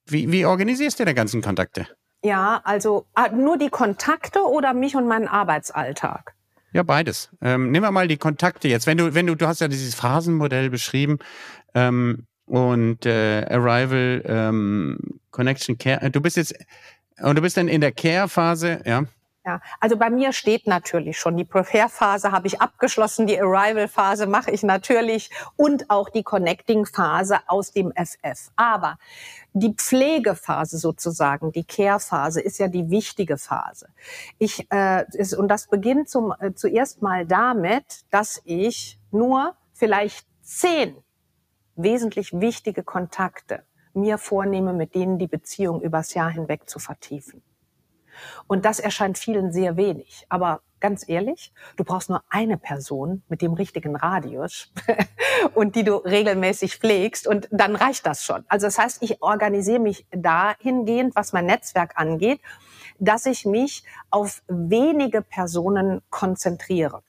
wie, wie organisierst du deine ganzen Kontakte? Ja, also ah, nur die Kontakte oder mich und meinen Arbeitsalltag? Ja, beides. Ähm, nehmen wir mal die Kontakte jetzt. Wenn du, wenn du, du hast ja dieses Phasenmodell beschrieben ähm, und äh, Arrival, ähm, Connection Care. Du bist jetzt und du bist dann in der Care-Phase, ja. Ja, also bei mir steht natürlich schon, die Prepare-Phase habe ich abgeschlossen, die Arrival-Phase mache ich natürlich und auch die Connecting-Phase aus dem FF. Aber die Pflegephase sozusagen, die Care-Phase ist ja die wichtige Phase. Ich, äh, ist, und das beginnt zum, äh, zuerst mal damit, dass ich nur vielleicht zehn wesentlich wichtige Kontakte mir vornehme, mit denen die Beziehung übers Jahr hinweg zu vertiefen. Und das erscheint vielen sehr wenig. Aber ganz ehrlich, du brauchst nur eine Person mit dem richtigen Radius und die du regelmäßig pflegst und dann reicht das schon. Also das heißt, ich organisiere mich dahingehend, was mein Netzwerk angeht, dass ich mich auf wenige Personen konzentriere.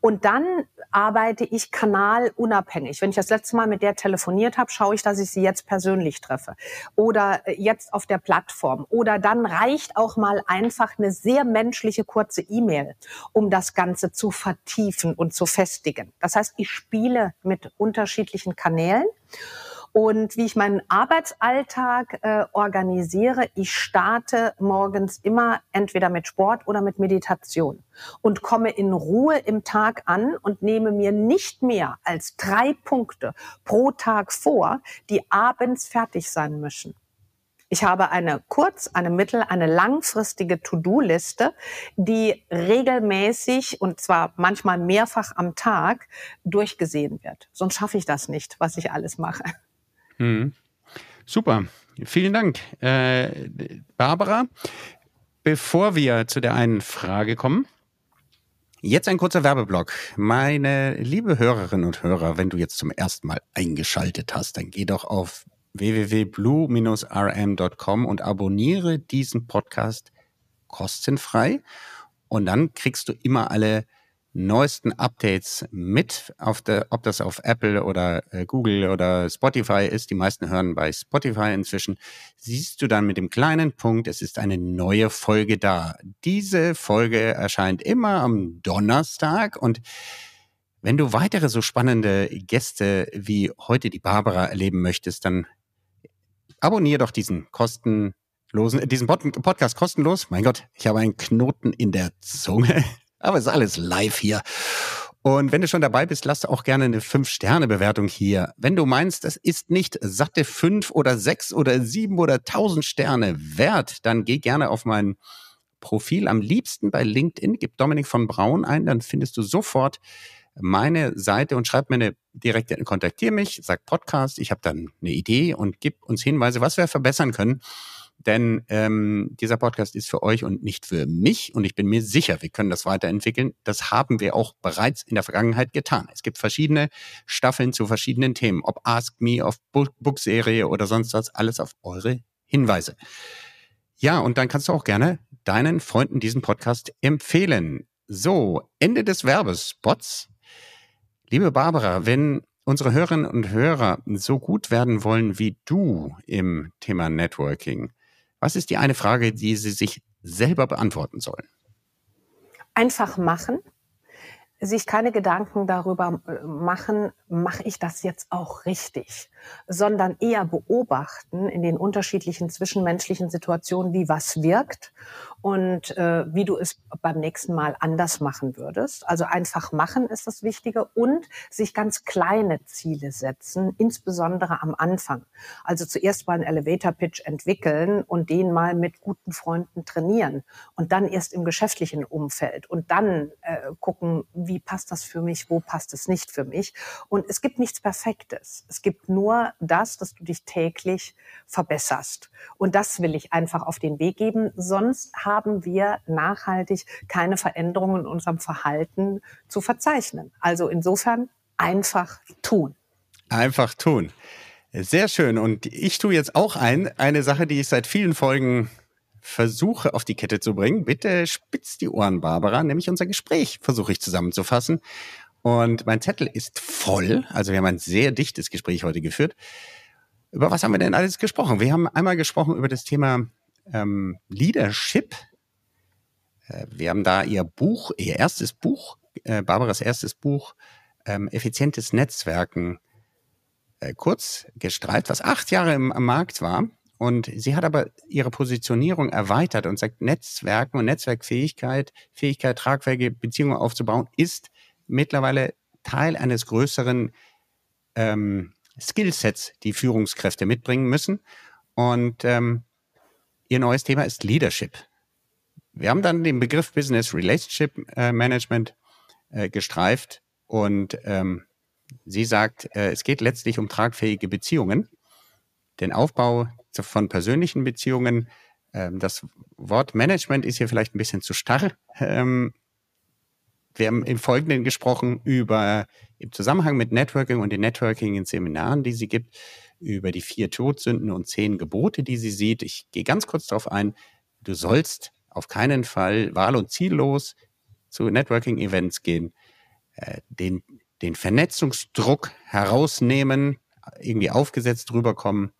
Und dann arbeite ich kanalunabhängig. Wenn ich das letzte Mal mit der telefoniert habe, schaue ich, dass ich sie jetzt persönlich treffe oder äh, jetzt auf der Plattform. Oder dann reicht auch mal einfach eine sehr menschliche kurze E-Mail, um das Ganze zu vertiefen und zu festigen. Das heißt, ich spiele mit unterschiedlichen Kanälen und wie ich meinen Arbeitsalltag äh, organisiere, ich starte morgens immer entweder mit Sport oder mit Meditation und komme in Ruhe im Tag an und nehme mir nicht mehr als drei Punkte pro Tag vor, die abends fertig sein müssen. Ich habe eine kurz-, eine mittel-, eine langfristige To-Do-Liste, die regelmäßig und zwar manchmal mehrfach am Tag durchgesehen wird. Sonst schaffe ich das nicht, was ich alles mache. Mhm. Super, vielen Dank. Äh, Barbara, bevor wir zu der einen Frage kommen, Jetzt ein kurzer Werbeblock. Meine liebe Hörerinnen und Hörer, wenn du jetzt zum ersten Mal eingeschaltet hast, dann geh doch auf www.blue-rm.com und abonniere diesen Podcast kostenfrei. Und dann kriegst du immer alle neuesten Updates mit, der, ob das auf Apple oder äh, Google oder Spotify ist. Die meisten hören bei Spotify inzwischen. Siehst du dann mit dem kleinen Punkt, es ist eine neue Folge da. Diese Folge erscheint immer am Donnerstag und wenn du weitere so spannende Gäste wie heute die Barbara erleben möchtest, dann abonniere doch diesen kostenlosen, diesen Podcast kostenlos. Mein Gott, ich habe einen Knoten in der Zunge. Aber es ist alles live hier. Und wenn du schon dabei bist, lass auch gerne eine 5-Sterne-Bewertung hier. Wenn du meinst, es ist nicht satte 5 oder 6 oder 7 oder 1000 Sterne wert, dann geh gerne auf mein Profil. Am liebsten bei LinkedIn. Gib Dominik von Braun ein, dann findest du sofort meine Seite und schreib mir eine direkte, kontaktier mich, sag Podcast, ich habe dann eine Idee und gib uns Hinweise, was wir verbessern können. Denn ähm, dieser Podcast ist für euch und nicht für mich. Und ich bin mir sicher, wir können das weiterentwickeln. Das haben wir auch bereits in der Vergangenheit getan. Es gibt verschiedene Staffeln zu verschiedenen Themen, ob Ask Me, auf Book-Serie oder sonst was, alles auf eure Hinweise. Ja, und dann kannst du auch gerne deinen Freunden diesen Podcast empfehlen. So, Ende des Werbespots. Liebe Barbara, wenn unsere Hörerinnen und Hörer so gut werden wollen wie du im Thema Networking, was ist die eine Frage, die sie sich selber beantworten sollen? Einfach machen sich keine Gedanken darüber äh, machen, mache ich das jetzt auch richtig, sondern eher beobachten in den unterschiedlichen zwischenmenschlichen Situationen, wie was wirkt und äh, wie du es beim nächsten Mal anders machen würdest. Also einfach machen ist das Wichtige und sich ganz kleine Ziele setzen, insbesondere am Anfang. Also zuerst mal einen Elevator Pitch entwickeln und den mal mit guten Freunden trainieren und dann erst im geschäftlichen Umfeld und dann äh, gucken, wie passt das für mich, wo passt es nicht für mich. Und es gibt nichts Perfektes. Es gibt nur das, dass du dich täglich verbesserst. Und das will ich einfach auf den Weg geben. Sonst haben wir nachhaltig keine Veränderungen in unserem Verhalten zu verzeichnen. Also insofern einfach tun. Einfach tun. Sehr schön. Und ich tue jetzt auch ein, eine Sache, die ich seit vielen Folgen versuche auf die Kette zu bringen. Bitte spitzt die Ohren, Barbara, nämlich unser Gespräch versuche ich zusammenzufassen. Und mein Zettel ist voll. Also wir haben ein sehr dichtes Gespräch heute geführt. Über was haben wir denn alles gesprochen? Wir haben einmal gesprochen über das Thema ähm, Leadership. Äh, wir haben da ihr Buch, ihr erstes Buch, äh, Barbaras erstes Buch, ähm, effizientes Netzwerken, äh, kurz gestreift, was acht Jahre im, am Markt war. Und sie hat aber ihre Positionierung erweitert und sagt, Netzwerken und Netzwerkfähigkeit, Fähigkeit, tragfähige Beziehungen aufzubauen, ist mittlerweile Teil eines größeren ähm, Skillsets, die Führungskräfte mitbringen müssen. Und ähm, ihr neues Thema ist Leadership. Wir haben dann den Begriff Business Relationship äh, Management äh, gestreift und ähm, sie sagt, äh, es geht letztlich um tragfähige Beziehungen, den Aufbau von persönlichen Beziehungen. Ähm, das Wort Management ist hier vielleicht ein bisschen zu starr. Ähm, wir haben im Folgenden gesprochen über im Zusammenhang mit Networking und den Networking in Seminaren, die sie gibt, über die vier Todsünden und zehn Gebote, die sie sieht. Ich gehe ganz kurz darauf ein. Du sollst auf keinen Fall wahl- und ziellos zu Networking-Events gehen, äh, den, den Vernetzungsdruck herausnehmen, irgendwie aufgesetzt rüberkommen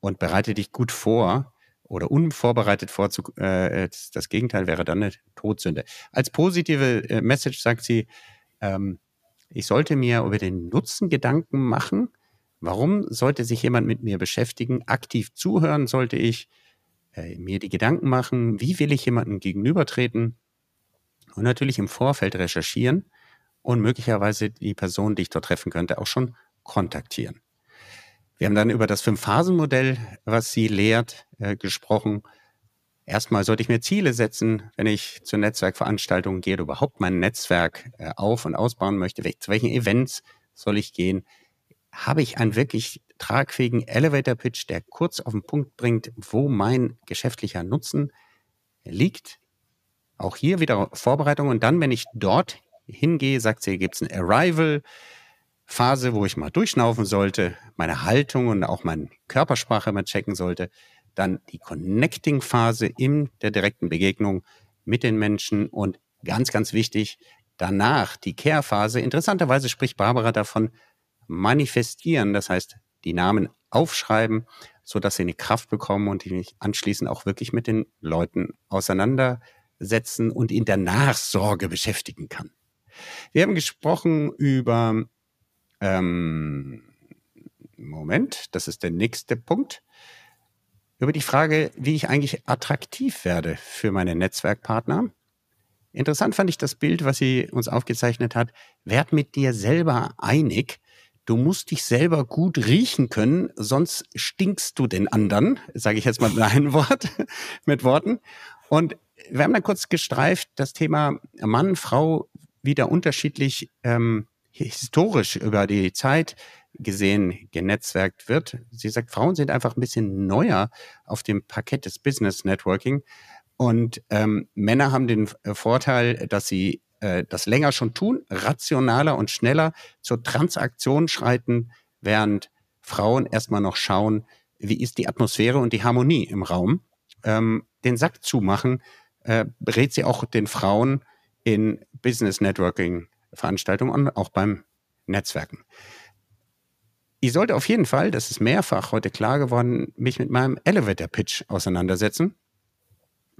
und bereite dich gut vor oder unvorbereitet vor. Zu, äh, das Gegenteil wäre dann eine Todsünde. Als positive äh, Message sagt sie, ähm, ich sollte mir über den Nutzen Gedanken machen. Warum sollte sich jemand mit mir beschäftigen? Aktiv zuhören sollte ich, äh, mir die Gedanken machen, wie will ich jemandem gegenübertreten? Und natürlich im Vorfeld recherchieren und möglicherweise die Person, die ich dort treffen könnte, auch schon kontaktieren. Wir haben dann über das Fünf-Phasen-Modell, was sie lehrt, äh, gesprochen. Erstmal sollte ich mir Ziele setzen, wenn ich zur Netzwerkveranstaltungen gehe oder überhaupt mein Netzwerk äh, auf- und ausbauen möchte. Zu welchen Events soll ich gehen? Habe ich einen wirklich tragfähigen Elevator-Pitch, der kurz auf den Punkt bringt, wo mein geschäftlicher Nutzen liegt? Auch hier wieder Vorbereitung. Und dann, wenn ich dort hingehe, sagt sie, gibt es ein Arrival, Phase, wo ich mal durchschnaufen sollte, meine Haltung und auch meine Körpersprache mal checken sollte. Dann die Connecting-Phase in der direkten Begegnung mit den Menschen und ganz, ganz wichtig, danach die Care-Phase. Interessanterweise spricht Barbara davon manifestieren, das heißt, die Namen aufschreiben, so dass sie eine Kraft bekommen und die mich anschließend auch wirklich mit den Leuten auseinandersetzen und in der Nachsorge beschäftigen kann. Wir haben gesprochen über ähm, Moment, das ist der nächste Punkt. Über die Frage, wie ich eigentlich attraktiv werde für meine Netzwerkpartner. Interessant fand ich das Bild, was sie uns aufgezeichnet hat. Werd mit dir selber einig. Du musst dich selber gut riechen können, sonst stinkst du den anderen, sage ich jetzt mal mit einem Wort, mit Worten. Und wir haben dann kurz gestreift, das Thema Mann, Frau wieder unterschiedlich ähm, historisch über die Zeit gesehen, genetzwerkt wird. Sie sagt, Frauen sind einfach ein bisschen neuer auf dem Parkett des Business Networking. Und ähm, Männer haben den äh, Vorteil, dass sie äh, das länger schon tun, rationaler und schneller zur Transaktion schreiten, während Frauen erstmal noch schauen, wie ist die Atmosphäre und die Harmonie im Raum. Ähm, den Sack zumachen, äh, berät sie auch den Frauen in Business Networking Veranstaltungen und auch beim Netzwerken. Ich sollte auf jeden Fall, das ist mehrfach heute klar geworden, mich mit meinem Elevator Pitch auseinandersetzen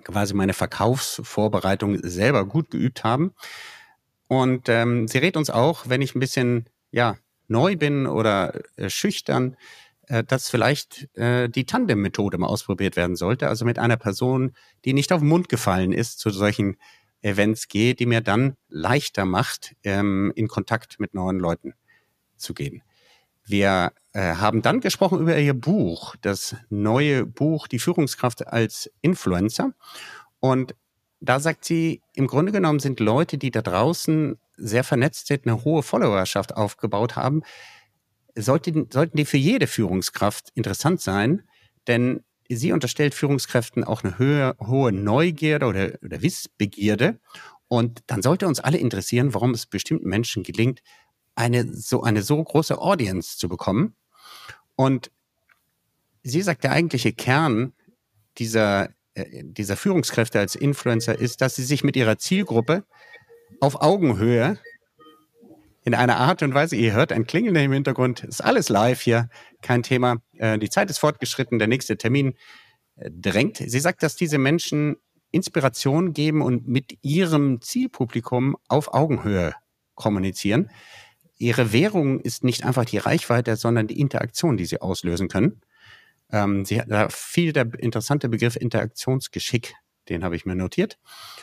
quasi meine Verkaufsvorbereitung selber gut geübt haben. Und ähm, sie rät uns auch, wenn ich ein bisschen ja neu bin oder äh, schüchtern, äh, dass vielleicht äh, die Tandem-Methode mal ausprobiert werden sollte. Also mit einer Person, die nicht auf den Mund gefallen ist, zu solchen Events gehe, die mir dann leichter macht, ähm, in Kontakt mit neuen Leuten zu gehen. Wir äh, haben dann gesprochen über ihr Buch, das neue Buch Die Führungskraft als Influencer. Und da sagt sie, im Grunde genommen sind Leute, die da draußen sehr vernetzt sind, eine hohe Followerschaft aufgebaut haben, sollten, sollten die für jede Führungskraft interessant sein, denn sie unterstellt Führungskräften auch eine höhe, hohe Neugierde oder, oder Wissbegierde. Und dann sollte uns alle interessieren, warum es bestimmten Menschen gelingt, eine so, eine so große Audience zu bekommen. Und sie sagt, der eigentliche Kern dieser, äh, dieser Führungskräfte als Influencer ist, dass sie sich mit ihrer Zielgruppe auf Augenhöhe in einer Art und Weise, ihr hört ein Klingeln im Hintergrund, ist alles live hier, kein Thema. Äh, die Zeit ist fortgeschritten, der nächste Termin äh, drängt. Sie sagt, dass diese Menschen Inspiration geben und mit ihrem Zielpublikum auf Augenhöhe kommunizieren ihre Währung ist nicht einfach die Reichweite, sondern die Interaktion, die sie auslösen können. Ähm, sie, da fiel der interessante Begriff Interaktionsgeschick, den habe ich mir notiert.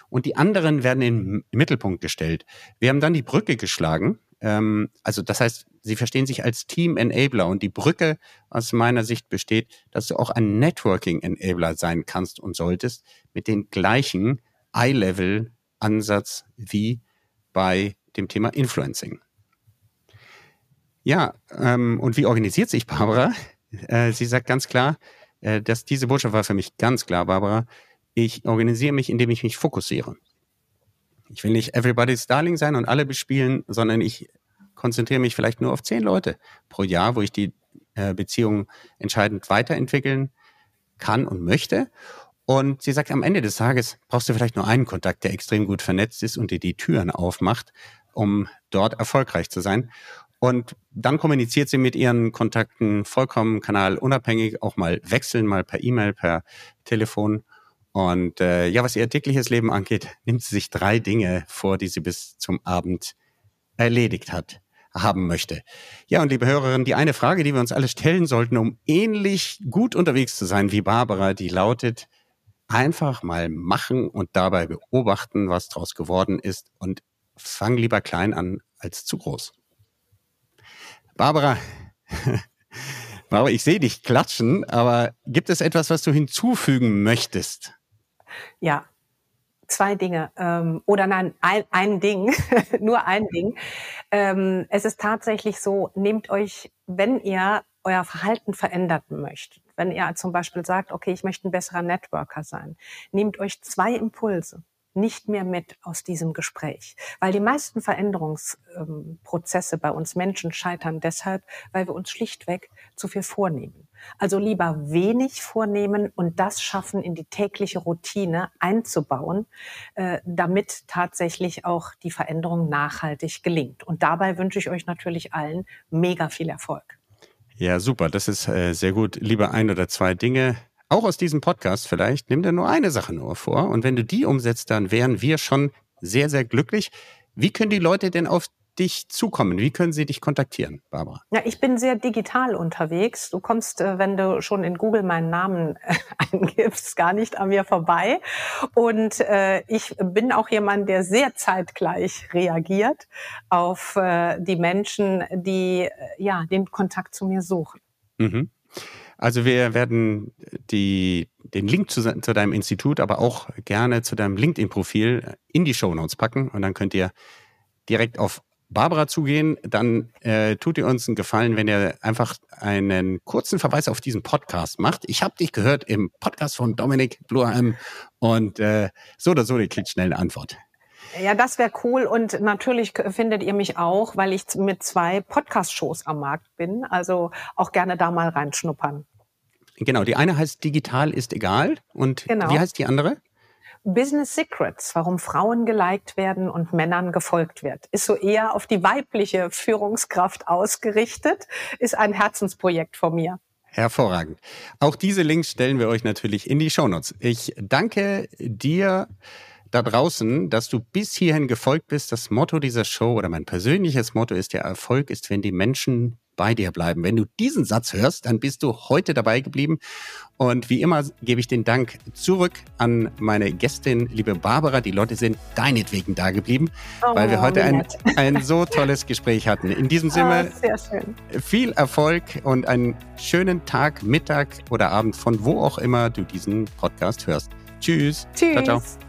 Und die anderen werden in den Mittelpunkt gestellt. Wir haben dann die Brücke geschlagen. Ähm, also das heißt, sie verstehen sich als Team-Enabler und die Brücke aus meiner Sicht besteht, dass du auch ein Networking-Enabler sein kannst und solltest mit den gleichen Eye-Level-Ansatz wie bei dem Thema Influencing. Ja, ähm, und wie organisiert sich Barbara? Äh, sie sagt ganz klar, äh, dass diese Botschaft war für mich ganz klar, Barbara. Ich organisiere mich, indem ich mich fokussiere. Ich will nicht everybody's darling sein und alle bespielen, sondern ich konzentriere mich vielleicht nur auf zehn Leute pro Jahr, wo ich die äh, Beziehung entscheidend weiterentwickeln kann und möchte. Und sie sagt, am Ende des Tages brauchst du vielleicht nur einen Kontakt, der extrem gut vernetzt ist und dir die Türen aufmacht, um dort erfolgreich zu sein. Und dann kommuniziert sie mit ihren Kontakten vollkommen kanalunabhängig, auch mal wechseln, mal per E-Mail, per Telefon. Und äh, ja, was ihr tägliches Leben angeht, nimmt sie sich drei Dinge vor, die sie bis zum Abend erledigt hat, haben möchte. Ja, und liebe Hörerinnen, die eine Frage, die wir uns alle stellen sollten, um ähnlich gut unterwegs zu sein wie Barbara, die lautet, einfach mal machen und dabei beobachten, was draus geworden ist und fang lieber klein an als zu groß. Barbara, Barbara, ich sehe dich klatschen, aber gibt es etwas, was du hinzufügen möchtest? Ja, zwei Dinge ähm, oder nein, ein, ein Ding, nur ein Ding. Ähm, es ist tatsächlich so, nehmt euch, wenn ihr euer Verhalten verändern möchtet, wenn ihr zum Beispiel sagt, okay, ich möchte ein besserer Networker sein, nehmt euch zwei Impulse nicht mehr mit aus diesem Gespräch. Weil die meisten Veränderungsprozesse bei uns Menschen scheitern deshalb, weil wir uns schlichtweg zu viel vornehmen. Also lieber wenig vornehmen und das schaffen, in die tägliche Routine einzubauen, äh, damit tatsächlich auch die Veränderung nachhaltig gelingt. Und dabei wünsche ich euch natürlich allen mega viel Erfolg. Ja, super. Das ist äh, sehr gut. Lieber ein oder zwei Dinge auch aus diesem Podcast vielleicht, nimm dir nur eine Sache nur vor. Und wenn du die umsetzt, dann wären wir schon sehr, sehr glücklich. Wie können die Leute denn auf dich zukommen? Wie können sie dich kontaktieren, Barbara? Ja, ich bin sehr digital unterwegs. Du kommst, äh, wenn du schon in Google meinen Namen äh, eingibst, gar nicht an mir vorbei. Und äh, ich bin auch jemand, der sehr zeitgleich reagiert auf äh, die Menschen, die ja den Kontakt zu mir suchen. Mhm. Also wir werden die, den Link zu, zu deinem Institut, aber auch gerne zu deinem LinkedIn-Profil in die Show Notes packen und dann könnt ihr direkt auf Barbara zugehen, dann äh, tut ihr uns einen Gefallen, wenn ihr einfach einen kurzen Verweis auf diesen Podcast macht. Ich habe dich gehört im Podcast von Dominik Bluheim und äh, so oder so, ihr kriegt schnell eine Antwort. Ja, das wäre cool. Und natürlich findet ihr mich auch, weil ich mit zwei Podcast-Shows am Markt bin. Also auch gerne da mal reinschnuppern. Genau, die eine heißt Digital ist egal. Und genau. wie heißt die andere? Business Secrets, warum Frauen geliked werden und Männern gefolgt wird. Ist so eher auf die weibliche Führungskraft ausgerichtet, ist ein Herzensprojekt von mir. Hervorragend. Auch diese Links stellen wir euch natürlich in die Shownotes. Ich danke dir da draußen, dass du bis hierhin gefolgt bist. Das Motto dieser Show oder mein persönliches Motto ist, der Erfolg ist, wenn die Menschen bei dir bleiben. Wenn du diesen Satz hörst, dann bist du heute dabei geblieben. Und wie immer gebe ich den Dank zurück an meine Gästin, liebe Barbara. Die Leute sind deinetwegen da geblieben, oh, weil wir heute ein, ein so tolles Gespräch hatten. In diesem Sinne, oh, viel Erfolg und einen schönen Tag, Mittag oder Abend von wo auch immer du diesen Podcast hörst. Tschüss. Tschüss. Ciao, ciao.